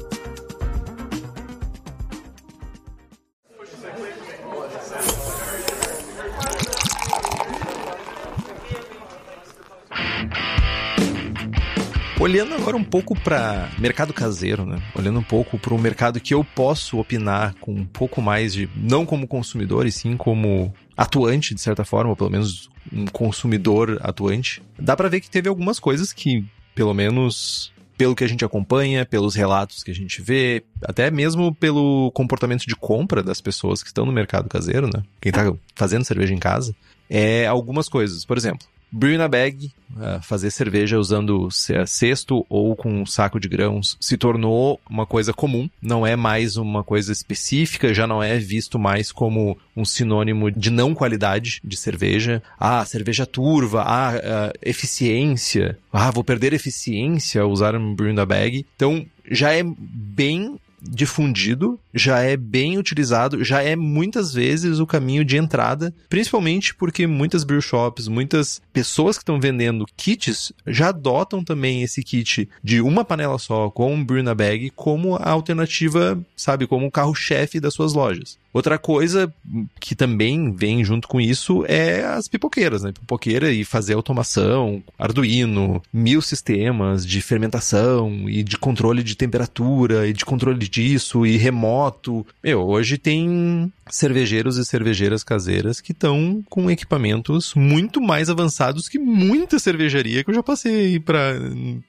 Olhando agora um pouco para mercado caseiro, né? Olhando um pouco para o mercado que eu posso opinar com um pouco mais de não como consumidor e sim como atuante de certa forma, ou pelo menos um consumidor atuante. Dá para ver que teve algumas coisas que, pelo menos pelo que a gente acompanha, pelos relatos que a gente vê, até mesmo pelo comportamento de compra das pessoas que estão no mercado caseiro, né? Quem tá fazendo cerveja em casa, é algumas coisas. Por exemplo, Brew na bag, uh, fazer cerveja usando ce- cesto ou com um saco de grãos, se tornou uma coisa comum, não é mais uma coisa específica, já não é visto mais como um sinônimo de não qualidade de cerveja. Ah, cerveja turva, ah, ah, eficiência, ah, vou perder eficiência ao usar um brew bag. Então, já é bem difundido, já é bem utilizado, já é muitas vezes o caminho de entrada, principalmente porque muitas brew shops, muitas pessoas que estão vendendo kits já adotam também esse kit de uma panela só com um brew na bag como a alternativa, sabe, como o carro-chefe das suas lojas. Outra coisa que também vem junto com isso é as pipoqueiras, né? Pipoqueira e fazer automação, Arduino, mil sistemas de fermentação e de controle de temperatura e de controle disso e remoto. Meu, hoje tem cervejeiros e cervejeiras caseiras que estão com equipamentos muito mais avançados que muita cervejaria que eu já passei pra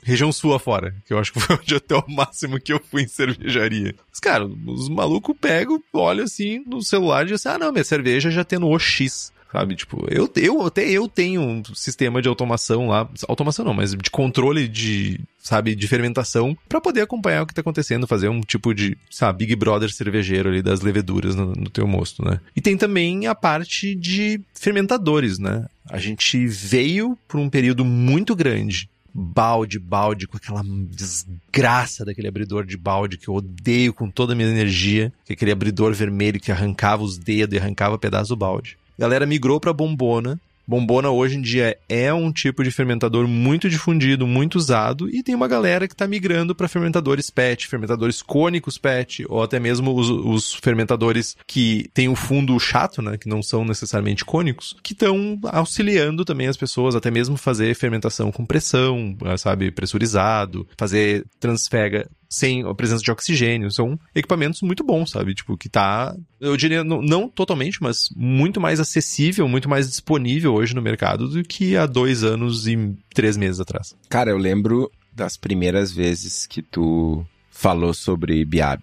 região sul afora, que eu acho que foi onde até o máximo que eu fui em cervejaria. Mas, cara, os malucos pegam, olham assim no celular e dizem, ah, não, minha cerveja já tem no OX sabe? Tipo, eu, eu até eu tenho um sistema de automação lá, automação não, mas de controle de, sabe, de fermentação para poder acompanhar o que tá acontecendo, fazer um tipo de, sabe, Big Brother cervejeiro ali das leveduras no, no teu mosto, né? E tem também a parte de fermentadores, né? A gente veio por um período muito grande balde, balde, com aquela desgraça daquele abridor de balde que eu odeio com toda a minha energia, que é aquele abridor vermelho que arrancava os dedos e arrancava pedaço do balde. A galera migrou para bombona. Bombona hoje em dia é um tipo de fermentador muito difundido, muito usado, e tem uma galera que está migrando para fermentadores PET, fermentadores cônicos PET, ou até mesmo os, os fermentadores que têm o um fundo chato, né, que não são necessariamente cônicos, que estão auxiliando também as pessoas, até mesmo fazer fermentação com pressão, sabe, pressurizado, fazer transfega sem a presença de oxigênio. São equipamentos muito bons, sabe? Tipo, que tá, eu diria, não, não, totalmente, mas muito mais acessível, muito mais disponível hoje no mercado do que há dois anos e três meses atrás. Cara, eu lembro das primeiras vezes que tu falou sobre Biab.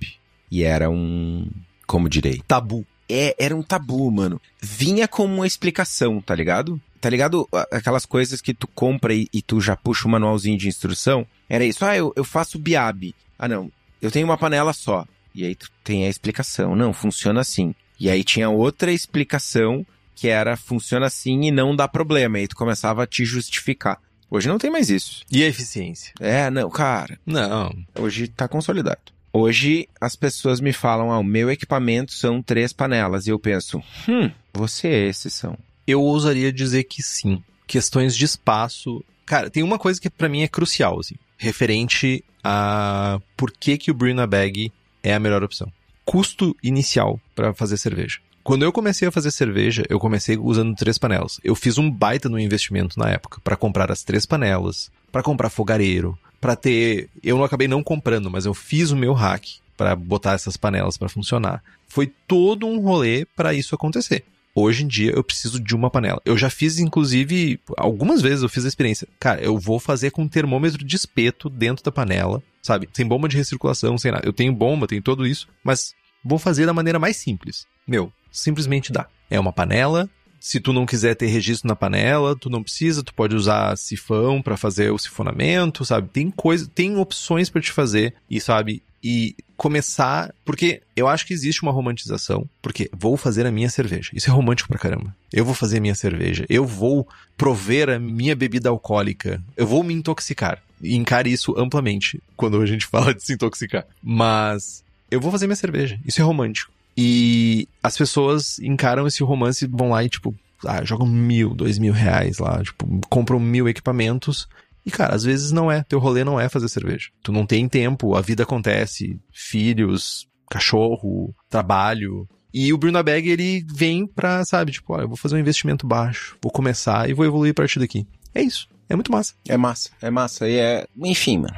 E era um, como direi? Tabu. É, era um tabu, mano. Vinha como uma explicação, tá ligado? Tá ligado? Aquelas coisas que tu compra e, e tu já puxa o um manualzinho de instrução. Era isso. Ah, eu, eu faço Biab. Ah, não, eu tenho uma panela só. E aí tu tem a explicação. Não, funciona assim. E aí tinha outra explicação que era funciona assim e não dá problema. E aí tu começava a te justificar. Hoje não tem mais isso. E a eficiência? É, não, cara. Não. Hoje tá consolidado. Hoje as pessoas me falam, ah, o meu equipamento são três panelas. E eu penso, hum, você é exceção. Eu ousaria dizer que sim. Questões de espaço. Cara, tem uma coisa que para mim é crucial, assim referente a por que, que o Brina Bag é a melhor opção. Custo inicial para fazer cerveja. Quando eu comecei a fazer cerveja, eu comecei usando três panelas. Eu fiz um baita no investimento na época para comprar as três panelas, para comprar fogareiro, para ter. Eu não acabei não comprando, mas eu fiz o meu hack para botar essas panelas para funcionar. Foi todo um rolê para isso acontecer. Hoje em dia eu preciso de uma panela. Eu já fiz, inclusive, algumas vezes eu fiz a experiência. Cara, eu vou fazer com um termômetro de espeto dentro da panela, sabe? Sem bomba de recirculação, sem nada. Eu tenho bomba, tenho tudo isso, mas vou fazer da maneira mais simples. Meu, simplesmente dá. É uma panela, se tu não quiser ter registro na panela, tu não precisa, tu pode usar sifão para fazer o sifonamento, sabe? Tem coisa, tem opções para te fazer e sabe, e começar, porque eu acho que existe uma romantização, porque vou fazer a minha cerveja. Isso é romântico pra caramba. Eu vou fazer a minha cerveja, eu vou prover a minha bebida alcoólica, eu vou me intoxicar. E encare isso amplamente quando a gente fala de se intoxicar. Mas eu vou fazer minha cerveja. Isso é romântico. E as pessoas encaram esse romance, vão lá e, tipo, ah, jogam mil, dois mil reais lá, tipo, compram mil equipamentos e, cara, às vezes não é. Teu rolê não é fazer cerveja. Tu não tem tempo, a vida acontece, filhos, cachorro, trabalho. E o Bruno Bag, ele vem pra, sabe, tipo, olha, eu vou fazer um investimento baixo, vou começar e vou evoluir a partir daqui. É isso. É muito massa. É massa, é massa. E é. Enfim, mano.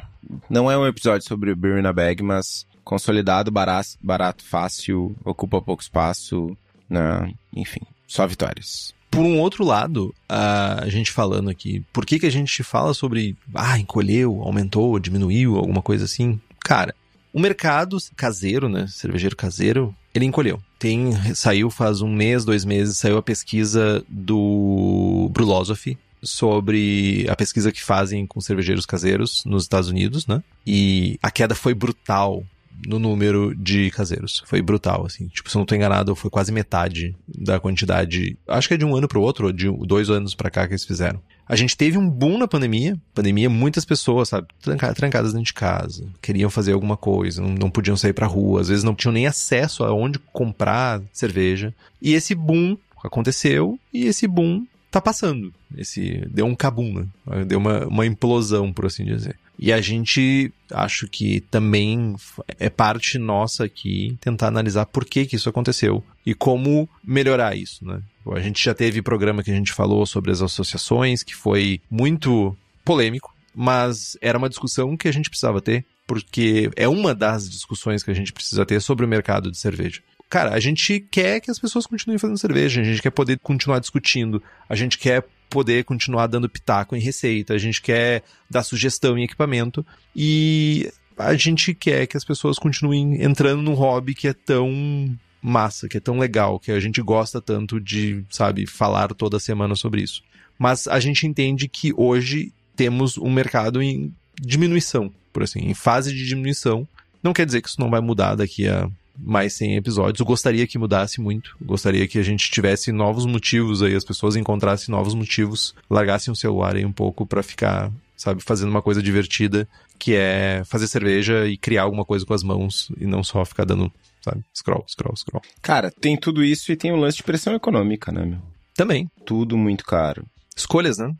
Não é um episódio sobre o Bruna Bag, mas consolidado, barato, barato, fácil, ocupa pouco espaço, né? enfim, só vitórias. Por um outro lado, a gente falando aqui, por que, que a gente fala sobre, ah, encolheu, aumentou, diminuiu, alguma coisa assim? Cara, o mercado caseiro, né, cervejeiro caseiro, ele encolheu. Tem, saiu faz um mês, dois meses, saiu a pesquisa do Brulosophy, sobre a pesquisa que fazem com cervejeiros caseiros nos Estados Unidos, né? E a queda foi brutal no número de caseiros. Foi brutal, assim. Tipo, se eu não tô enganado, foi quase metade da quantidade. Acho que é de um ano pro outro, ou de dois anos para cá que eles fizeram. A gente teve um boom na pandemia. Pandemia, muitas pessoas, sabe, trancadas dentro de casa, queriam fazer alguma coisa, não, não podiam sair pra rua, às vezes não tinham nem acesso a onde comprar cerveja. E esse boom aconteceu e esse boom tá passando. Esse deu um cabum, né? deu uma, uma implosão, por assim dizer. E a gente, acho que também é parte nossa aqui tentar analisar por que que isso aconteceu e como melhorar isso, né? A gente já teve programa que a gente falou sobre as associações, que foi muito polêmico, mas era uma discussão que a gente precisava ter, porque é uma das discussões que a gente precisa ter sobre o mercado de cerveja. Cara, a gente quer que as pessoas continuem fazendo cerveja, a gente quer poder continuar discutindo, a gente quer poder continuar dando pitaco em receita, a gente quer dar sugestão em equipamento e a gente quer que as pessoas continuem entrando num hobby que é tão massa, que é tão legal, que a gente gosta tanto de, sabe, falar toda semana sobre isso. Mas a gente entende que hoje temos um mercado em diminuição, por assim, em fase de diminuição. Não quer dizer que isso não vai mudar daqui a mais 100 episódios. Eu gostaria que mudasse muito. Eu gostaria que a gente tivesse novos motivos aí, as pessoas encontrassem novos motivos, largassem o celular aí um pouco para ficar, sabe, fazendo uma coisa divertida, que é fazer cerveja e criar alguma coisa com as mãos e não só ficar dando, sabe, scroll, scroll, scroll. Cara, tem tudo isso e tem o lance de pressão econômica, né, meu? Também. Tudo muito caro. Escolhas, né?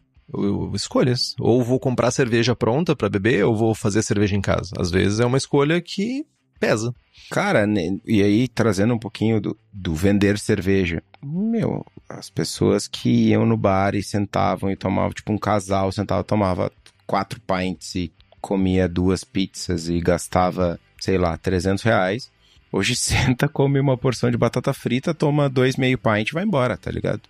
escolhas. Ou vou comprar cerveja pronta para beber, ou vou fazer cerveja em casa. Às vezes é uma escolha que pesa. Cara, e aí trazendo um pouquinho do, do vender cerveja. Meu, as pessoas que iam no bar e sentavam e tomavam, tipo um casal sentava, tomava quatro pints e comia duas pizzas e gastava, sei lá, 300 reais. Hoje senta, come uma porção de batata frita, toma dois meio pint e vai embora, tá ligado?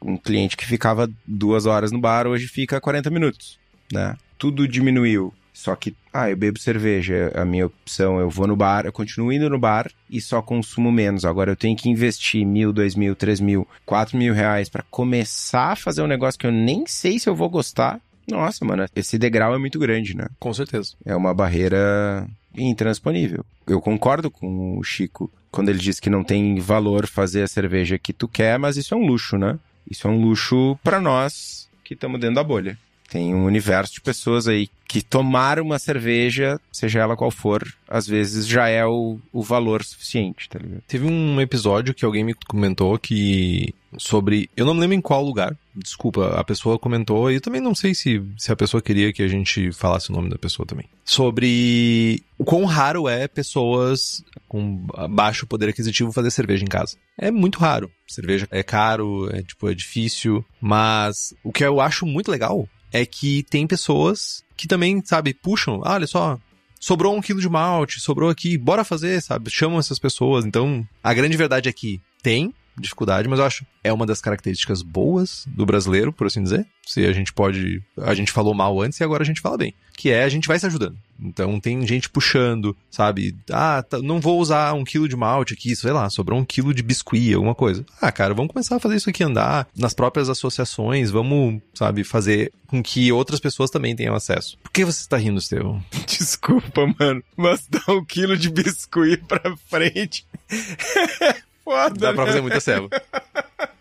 Um cliente que ficava duas horas no bar, hoje fica 40 minutos, né? Tudo diminuiu. Só que, ah, eu bebo cerveja, a minha opção, eu vou no bar, eu continuo indo no bar e só consumo menos. Agora eu tenho que investir mil, dois mil, três mil, quatro mil reais para começar a fazer um negócio que eu nem sei se eu vou gostar. Nossa, mano, esse degrau é muito grande, né? Com certeza. É uma barreira intransponível. Eu concordo com o Chico quando ele diz que não tem valor fazer a cerveja que tu quer, mas isso é um luxo, né? Isso é um luxo para nós que estamos dentro da bolha. Tem um universo de pessoas aí que tomar uma cerveja, seja ela qual for, às vezes já é o, o valor suficiente, tá ligado? Teve um episódio que alguém me comentou que. sobre. Eu não me lembro em qual lugar. Desculpa, a pessoa comentou, e eu também não sei se, se a pessoa queria que a gente falasse o nome da pessoa também. Sobre o quão raro é pessoas com baixo poder aquisitivo fazer cerveja em casa. É muito raro. Cerveja é caro, é tipo, é difícil. Mas o que eu acho muito legal é que tem pessoas que também, sabe, puxam, ah, olha só, sobrou um quilo de malte, sobrou aqui, bora fazer, sabe? Chamam essas pessoas. Então, a grande verdade é que tem, dificuldade, mas eu acho é uma das características boas do brasileiro, por assim dizer. Se a gente pode. A gente falou mal antes e agora a gente fala bem. Que é a gente vai se ajudando. Então tem gente puxando, sabe? Ah, tá, não vou usar um quilo de malte aqui, sei lá, sobrou um quilo de biscuit, alguma coisa. Ah, cara, vamos começar a fazer isso aqui andar nas próprias associações, vamos, sabe, fazer com que outras pessoas também tenham acesso. Por que você está rindo, Estevão? Desculpa, mano, mas dá um quilo de biscuit pra frente. foda. Dá pra fazer muita ceva.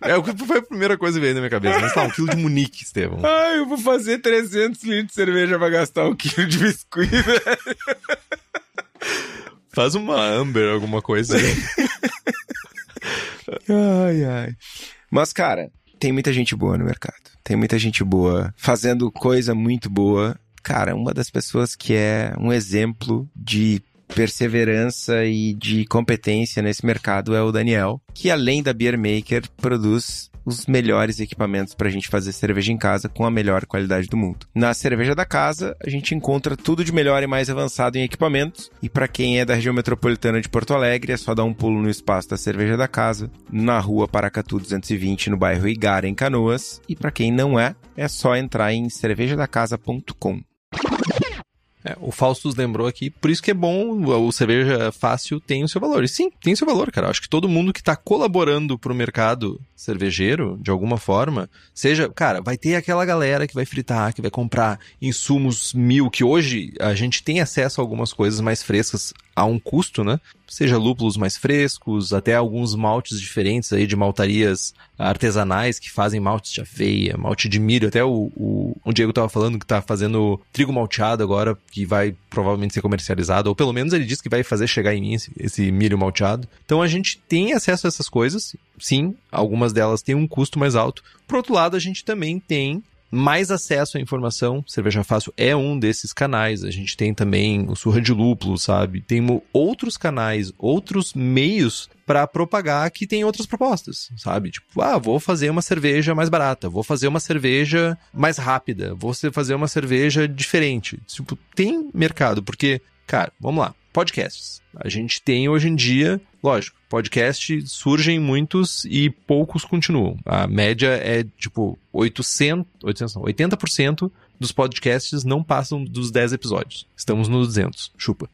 É o que foi a primeira coisa que veio na minha cabeça. Mas tá, um quilo de Munique, Estevão. Ai, eu vou fazer 300 litros de cerveja pra gastar um quilo de biscuit, velho. Faz uma Amber, alguma coisa aí. ai, ai. Mas, cara, tem muita gente boa no mercado. Tem muita gente boa fazendo coisa muito boa. Cara, uma das pessoas que é um exemplo de perseverança e de competência nesse mercado é o Daniel, que além da Beer Maker produz os melhores equipamentos para a gente fazer cerveja em casa com a melhor qualidade do mundo. Na cerveja da casa, a gente encontra tudo de melhor e mais avançado em equipamentos. E para quem é da região metropolitana de Porto Alegre, é só dar um pulo no espaço da cerveja da casa, na rua Paracatu 220, no bairro Igara, em Canoas. E para quem não é, é só entrar em cervejadacasa.com. É, o Faustus lembrou aqui, por isso que é bom, o cerveja fácil tem o seu valor. E sim, tem o seu valor, cara. Acho que todo mundo que está colaborando pro mercado cervejeiro, de alguma forma, seja, cara, vai ter aquela galera que vai fritar, que vai comprar insumos mil, que hoje a gente tem acesso a algumas coisas mais frescas a um custo, né? Seja lúpulos mais frescos, até alguns maltes diferentes aí de maltarias artesanais que fazem maltes de aveia, malte de milho. Até o, o, o Diego tava falando que tá fazendo trigo malteado agora, que vai provavelmente ser comercializado, ou pelo menos ele disse que vai fazer chegar em mim esse, esse milho malteado. Então a gente tem acesso a essas coisas, sim, algumas delas têm um custo mais alto. Por outro lado, a gente também tem mais acesso à informação. Cerveja Fácil é um desses canais. A gente tem também o Surra de Lúpulo, sabe? Tem outros canais, outros meios para propagar que tem outras propostas, sabe? Tipo, ah, vou fazer uma cerveja mais barata, vou fazer uma cerveja mais rápida, vou fazer uma cerveja diferente. Tipo, tem mercado, porque, cara, vamos lá, podcasts. A gente tem hoje em dia, lógico, podcast surgem muitos e poucos continuam. A média é tipo 800, 800 não, 80% dos podcasts não passam dos 10 episódios. Estamos no 200, chupa.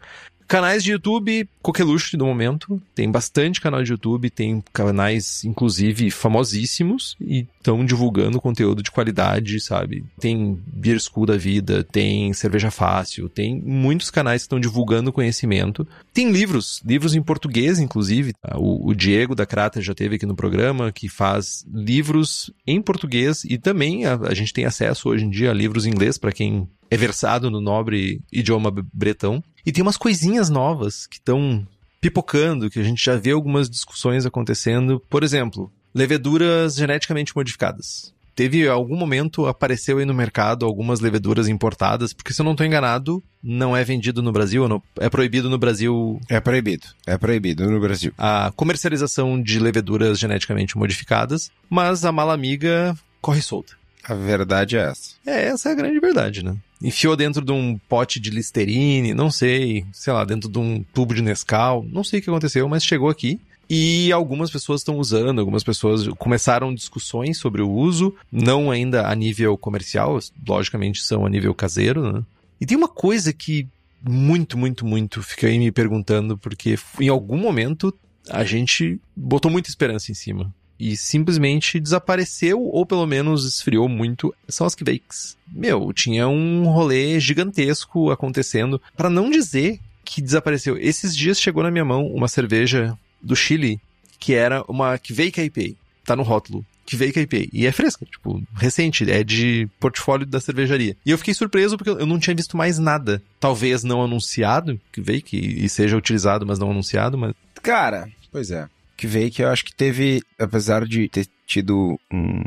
Canais de YouTube, coqueluche no momento. Tem bastante canal de YouTube, tem canais, inclusive, famosíssimos e estão divulgando conteúdo de qualidade, sabe? Tem Beer School da vida, tem Cerveja Fácil, tem muitos canais que estão divulgando conhecimento. Tem livros, livros em português, inclusive. O, o Diego da Crata já teve aqui no programa, que faz livros em português e também a, a gente tem acesso hoje em dia a livros em inglês para quem é versado no nobre idioma bretão. E tem umas coisinhas novas que estão pipocando, que a gente já vê algumas discussões acontecendo. Por exemplo, leveduras geneticamente modificadas. Teve algum momento, apareceu aí no mercado algumas leveduras importadas, porque se eu não estou enganado, não é vendido no Brasil, não, é proibido no Brasil. É proibido, é proibido no Brasil. A comercialização de leveduras geneticamente modificadas, mas a mala amiga corre solta. A verdade é essa. É, essa é a grande verdade, né? Enfiou dentro de um pote de Listerine, não sei, sei lá, dentro de um tubo de Nescau, não sei o que aconteceu, mas chegou aqui. E algumas pessoas estão usando, algumas pessoas começaram discussões sobre o uso, não ainda a nível comercial, logicamente são a nível caseiro, né? E tem uma coisa que muito, muito, muito fiquei me perguntando, porque em algum momento a gente botou muita esperança em cima e simplesmente desapareceu, ou pelo menos esfriou muito, são as Kveiks. Meu, tinha um rolê gigantesco acontecendo, para não dizer que desapareceu. Esses dias chegou na minha mão uma cerveja do Chile, que era uma Kveik IPA. Tá no rótulo. Kveik IPA. E é fresca, tipo, recente, é de portfólio da cervejaria. E eu fiquei surpreso porque eu não tinha visto mais nada. Talvez não anunciado, Kveik, e seja utilizado, mas não anunciado, mas... Cara, pois é que veio que eu acho que teve, apesar de ter tido um,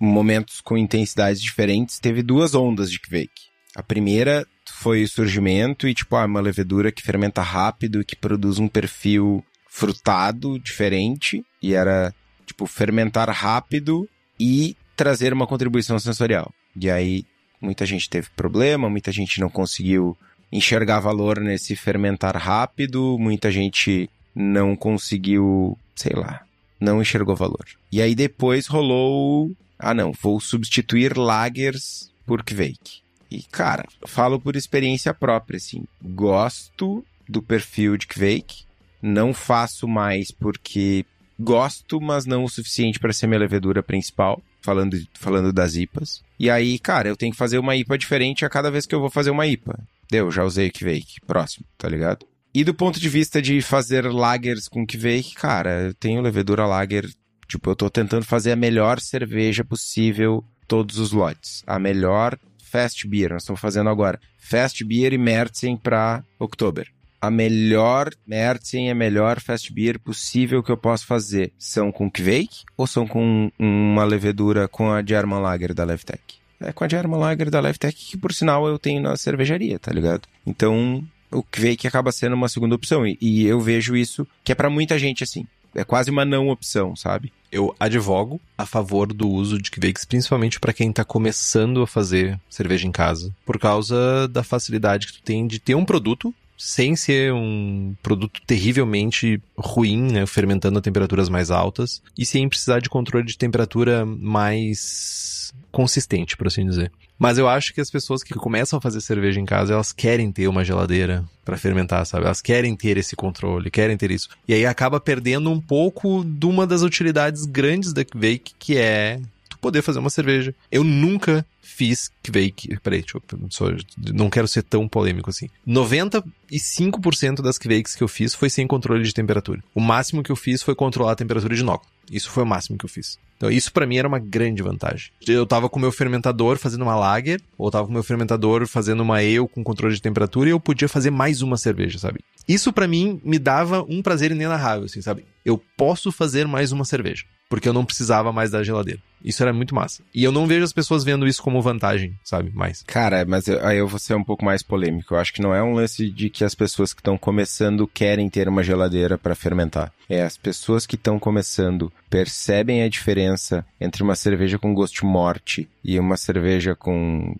momentos com intensidades diferentes, teve duas ondas de Kvake. A primeira foi o surgimento e, tipo, ah, uma levedura que fermenta rápido e que produz um perfil frutado diferente. E era, tipo, fermentar rápido e trazer uma contribuição sensorial. E aí, muita gente teve problema, muita gente não conseguiu enxergar valor nesse fermentar rápido, muita gente não conseguiu, sei lá, não enxergou valor. E aí depois rolou, ah não, vou substituir lagers por Kveik. E cara, falo por experiência própria, assim, gosto do perfil de Kveik, não faço mais porque gosto, mas não o suficiente para ser minha levedura principal, falando, falando das IPAs. E aí, cara, eu tenho que fazer uma IPA diferente a cada vez que eu vou fazer uma IPA. Deu, já usei Kveik, próximo, tá ligado? E do ponto de vista de fazer lagers com que veio, cara, eu tenho levedura lager, tipo, eu tô tentando fazer a melhor cerveja possível todos os lotes. A melhor Fast Beer, nós estamos fazendo agora Fast Beer e Märzen para Oktober. A melhor Märzen e a melhor Fast Beer possível que eu posso fazer são com Kveik ou são com uma levedura com a German Lager da Levtech? É com a German Lager da Levtech, que por sinal eu tenho na cervejaria, tá ligado? Então, o Kvake acaba sendo uma segunda opção. E, e eu vejo isso que é para muita gente assim. É quase uma não opção, sabe? Eu advogo a favor do uso de Kvakes, principalmente para quem tá começando a fazer cerveja em casa, por causa da facilidade que tu tem de ter um produto sem ser um produto terrivelmente ruim, né, fermentando a temperaturas mais altas, e sem precisar de controle de temperatura mais consistente, por assim dizer. Mas eu acho que as pessoas que começam a fazer cerveja em casa, elas querem ter uma geladeira para fermentar, sabe? Elas querem ter esse controle, querem ter isso. E aí acaba perdendo um pouco de uma das utilidades grandes da Kvake, que é tu poder fazer uma cerveja. Eu nunca fiz Kvake. Peraí, deixa eu, não quero ser tão polêmico assim. 95% das Kvakes que eu fiz foi sem controle de temperatura. O máximo que eu fiz foi controlar a temperatura de inóculo. Isso foi o máximo que eu fiz. Então, isso para mim era uma grande vantagem. Eu tava com o meu fermentador fazendo uma lager, ou tava com o meu fermentador fazendo uma ale com controle de temperatura e eu podia fazer mais uma cerveja, sabe? Isso para mim me dava um prazer inenarrável, assim, sabe? Eu posso fazer mais uma cerveja. Porque eu não precisava mais da geladeira. Isso era muito massa. E eu não vejo as pessoas vendo isso como vantagem, sabe? Mais. Cara, mas eu, aí eu vou ser um pouco mais polêmico. Eu acho que não é um lance de que as pessoas que estão começando querem ter uma geladeira para fermentar. É as pessoas que estão começando percebem a diferença entre uma cerveja com gosto de morte e uma cerveja com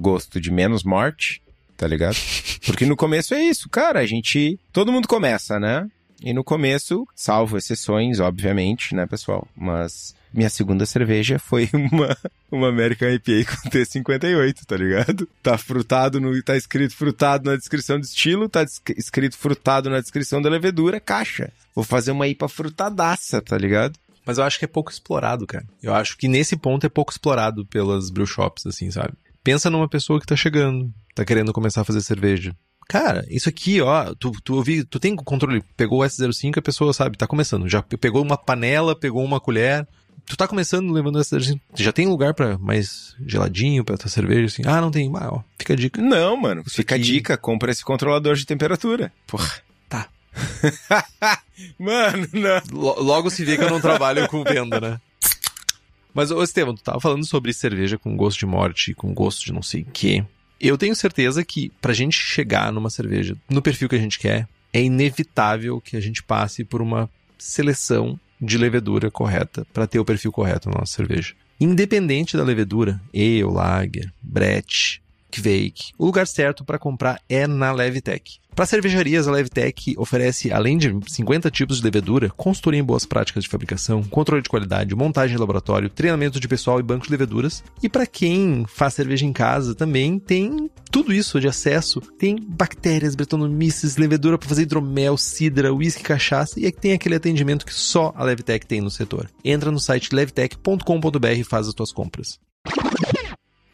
gosto de menos morte, tá ligado? Porque no começo é isso, cara. A gente. Todo mundo começa, né? E no começo, salvo exceções, obviamente, né, pessoal? Mas minha segunda cerveja foi uma, uma American IPA com T58, tá ligado? Tá frutado no, tá escrito frutado na descrição do estilo, tá escrito frutado na descrição da levedura, caixa. Vou fazer uma IPA frutadaça, tá ligado? Mas eu acho que é pouco explorado, cara. Eu acho que nesse ponto é pouco explorado pelas brew shops, assim, sabe? Pensa numa pessoa que tá chegando, tá querendo começar a fazer cerveja. Cara, isso aqui, ó, tu, tu, ouvi, tu tem controle, pegou o S05, a pessoa, sabe, tá começando. Já pegou uma panela, pegou uma colher. Tu tá começando levando o S05, já tem lugar para mais geladinho pra tua cerveja, assim. Ah, não tem, ah, ó, fica a dica. Não, mano, isso fica aqui... a dica, compra esse controlador de temperatura. Porra. Tá. mano, não. logo se vê que eu não trabalho com venda, né? Mas, ô Estevam, tu tava falando sobre cerveja com gosto de morte, com gosto de não sei o quê. Eu tenho certeza que pra gente chegar numa cerveja no perfil que a gente quer, é inevitável que a gente passe por uma seleção de levedura correta para ter o perfil correto na nossa cerveja. Independente da levedura, ale, lager, brett, Kveik, o lugar certo para comprar é na Levtech. Para cervejarias, a Levtech oferece, além de 50 tipos de levedura, consultoria em boas práticas de fabricação, controle de qualidade, montagem de laboratório, treinamento de pessoal e banco de leveduras. E para quem faz cerveja em casa, também tem tudo isso de acesso. Tem bactérias, bretonomices, levedura para fazer hidromel, cidra, uísque, cachaça e aqui tem aquele atendimento que só a Levtech tem no setor. Entra no site levtech.com.br e faz as tuas compras.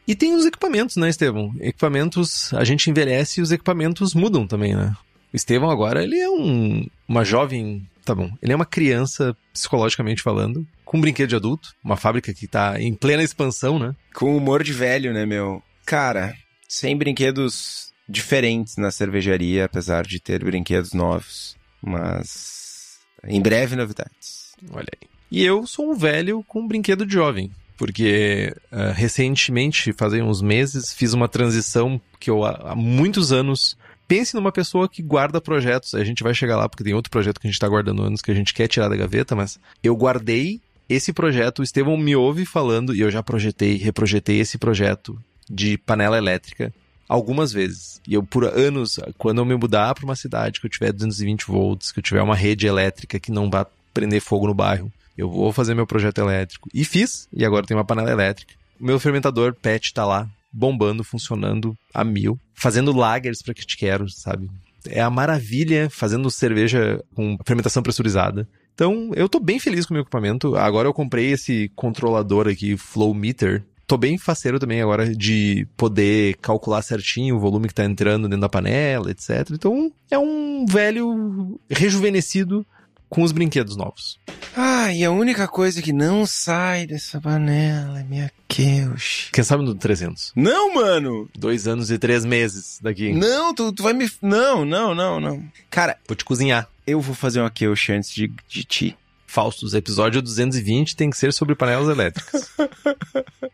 E tem os equipamentos, né, Estevão? Equipamentos, a gente envelhece e os equipamentos mudam também, né? O Estevão agora, ele é um, uma jovem, tá bom, ele é uma criança, psicologicamente falando, com um brinquedo de adulto, uma fábrica que tá em plena expansão, né? Com humor de velho, né, meu? Cara, sem brinquedos diferentes na cervejaria, apesar de ter brinquedos novos, mas em breve novidades. Olha aí. E eu sou um velho com um brinquedo de jovem porque uh, recentemente, fazem uns meses, fiz uma transição que eu há, muitos anos. Pense numa pessoa que guarda projetos. A gente vai chegar lá porque tem outro projeto que a gente está guardando anos que a gente quer tirar da gaveta, mas eu guardei esse projeto. O Estevão me ouve falando e eu já projetei, reprojetei esse projeto de panela elétrica algumas vezes. E eu, por anos, quando eu me mudar para uma cidade que eu tiver 220 volts, que eu tiver uma rede elétrica que não vá prender fogo no bairro, eu vou fazer meu projeto elétrico. E fiz, e agora tem uma panela elétrica. O meu fermentador PET tá lá, bombando, funcionando a mil, fazendo lagers para que te quero, sabe? É a maravilha fazendo cerveja com fermentação pressurizada. Então, eu tô bem feliz com o meu equipamento. Agora eu comprei esse controlador aqui, Flow Meter. Tô bem faceiro também agora de poder calcular certinho o volume que tá entrando dentro da panela, etc. Então, é um velho rejuvenescido com os brinquedos novos. Ah, e a única coisa que não sai dessa panela é minha queush. Quem sabe no 300? Não, mano! Dois anos e três meses daqui. Não, tu, tu vai me... Não, não, não, não. Cara... Vou te cozinhar. Eu vou fazer uma queush antes de, de ti. Faustos, episódio 220 tem que ser sobre panelas elétricas.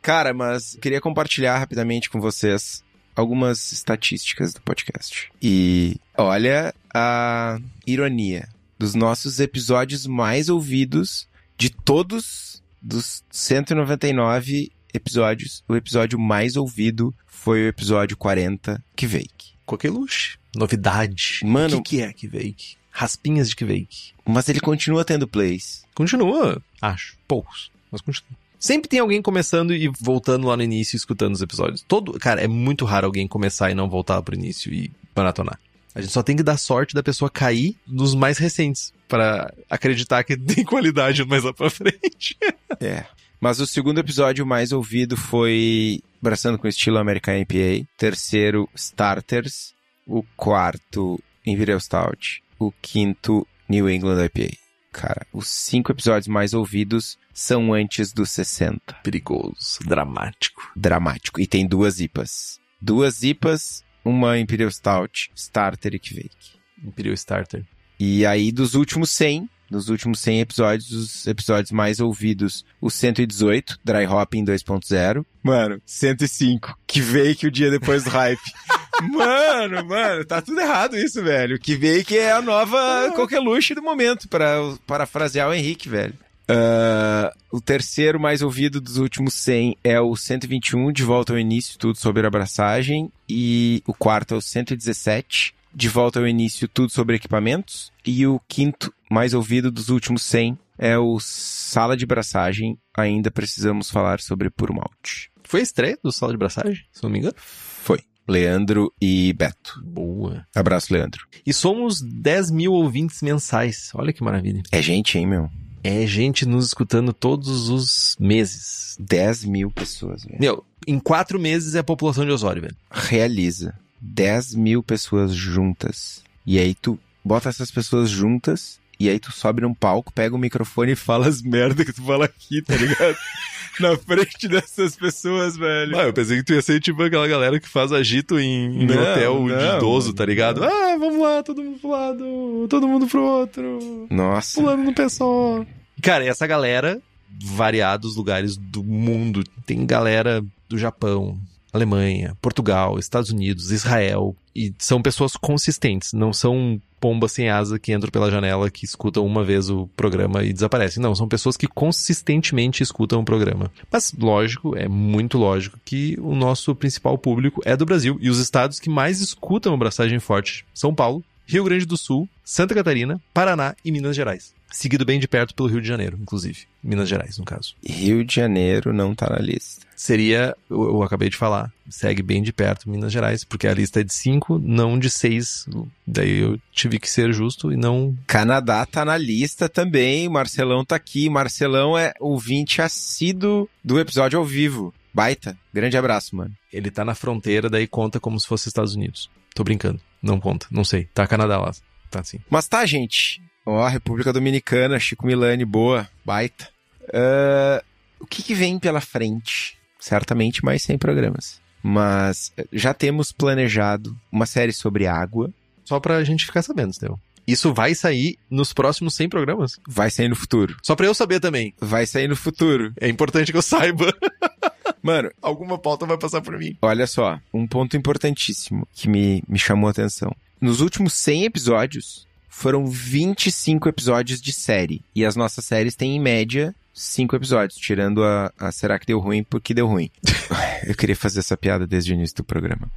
Cara, mas queria compartilhar rapidamente com vocês algumas estatísticas do podcast. E olha a ironia dos nossos episódios mais ouvidos de todos dos 199 episódios. O episódio mais ouvido foi o episódio 40, Kveik. Coqueluche. Novidade. Mano. O que, que é Kveik? Raspinhas de Kveik. Mas ele continua tendo plays. Continua, acho. Poucos, mas continua. Sempre tem alguém começando e voltando lá no início, escutando os episódios. Todo, cara, é muito raro alguém começar e não voltar pro início e maratonar. A gente só tem que dar sorte da pessoa cair nos mais recentes para acreditar que tem qualidade mais lá pra frente. é. Mas o segundo episódio mais ouvido foi Braçando com Estilo American IPA. Terceiro, Starters. O quarto, Imperial Stout. O quinto, New England IPA. Cara, os cinco episódios mais ouvidos são antes dos 60. Perigoso, dramático. Dramático. E tem duas IPAs. Duas IPAs, uma Imperial Stout, Starter e Kvake. Imperial Starter. E aí, dos últimos 100, nos últimos 100 episódios, os episódios mais ouvidos, o 118, Dry Hopping 2.0. Mano, 105, que veio que o dia depois do hype. mano, mano, tá tudo errado isso, velho. Que veio que é a nova coqueluche do momento, para parafrasear o Henrique, velho. Uh, o terceiro mais ouvido dos últimos 100 é o 121, De Volta ao Início, tudo sobre abraçagem. E o quarto é o 117, De Volta ao Início, tudo sobre equipamentos. E o quinto mais ouvido dos últimos 100 é o Sala de Braçagem. Ainda precisamos falar sobre Puro Malte. Foi a estreia do Sala de Braçagem, se não me engano? Foi. Leandro e Beto. Boa. Abraço, Leandro. E somos 10 mil ouvintes mensais. Olha que maravilha. É gente, hein, meu? É gente nos escutando todos os meses. 10 mil pessoas, velho. Meu, em quatro meses é a população de Osório, velho. Realiza. 10 mil pessoas juntas. E aí tu bota essas pessoas juntas e aí tu sobe num palco, pega o microfone e fala as merda que tu fala aqui, tá ligado? Na frente dessas pessoas, velho. Ah, eu pensei que tu ia ser tipo aquela galera que faz agito em, em não, hotel não, de idoso, tá ligado? Não. Ah, vamos lá, todo mundo pro lado, todo mundo pro outro. Nossa. Pulando no só. Cara, e essa galera, variados lugares do mundo. Tem galera do Japão, Alemanha, Portugal, Estados Unidos, Israel. E são pessoas consistentes, não são pomba sem asa que entram pela janela, que escutam uma vez o programa e desaparecem. Não, são pessoas que consistentemente escutam o programa. Mas, lógico, é muito lógico que o nosso principal público é do Brasil e os estados que mais escutam a Braçagem Forte São Paulo, Rio Grande do Sul, Santa Catarina, Paraná e Minas Gerais. Seguido bem de perto pelo Rio de Janeiro, inclusive. Minas Gerais, no caso. Rio de Janeiro não tá na lista. Seria, eu, eu acabei de falar, segue bem de perto Minas Gerais, porque a lista é de cinco, não de seis. Daí eu tive que ser justo e não. Canadá tá na lista também, Marcelão tá aqui. Marcelão é ouvinte assíduo do episódio ao vivo. Baita. Grande abraço, mano. Ele tá na fronteira, daí conta como se fosse Estados Unidos. Tô brincando. Não conta. Não sei. Tá Canadá lá. Tá sim. Mas tá, gente. Ó, República Dominicana, Chico Milani, boa. Baita. Uh, o que, que vem pela frente? Certamente mais 100 programas. Mas eh, já temos planejado uma série sobre água. Só pra gente ficar sabendo, Estevão. Isso vai sair nos próximos 100 programas? Vai sair no futuro. Só pra eu saber também. Vai sair no futuro. É importante que eu saiba. Mano, alguma pauta vai passar por mim. Olha só, um ponto importantíssimo que me, me chamou a atenção. Nos últimos 100 episódios, foram 25 episódios de série. E as nossas séries têm, em média, 5 episódios, tirando a, a Será que deu ruim porque deu ruim. Eu queria fazer essa piada desde o início do programa.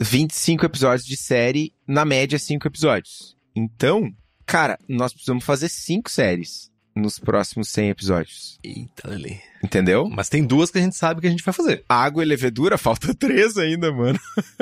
25 episódios de série, na média, 5 episódios. Então, cara, nós precisamos fazer 5 séries nos próximos 100 episódios. Eita, Lele. Entendeu? Mas tem duas que a gente sabe que a gente vai fazer. Água e levedura, falta três ainda, mano.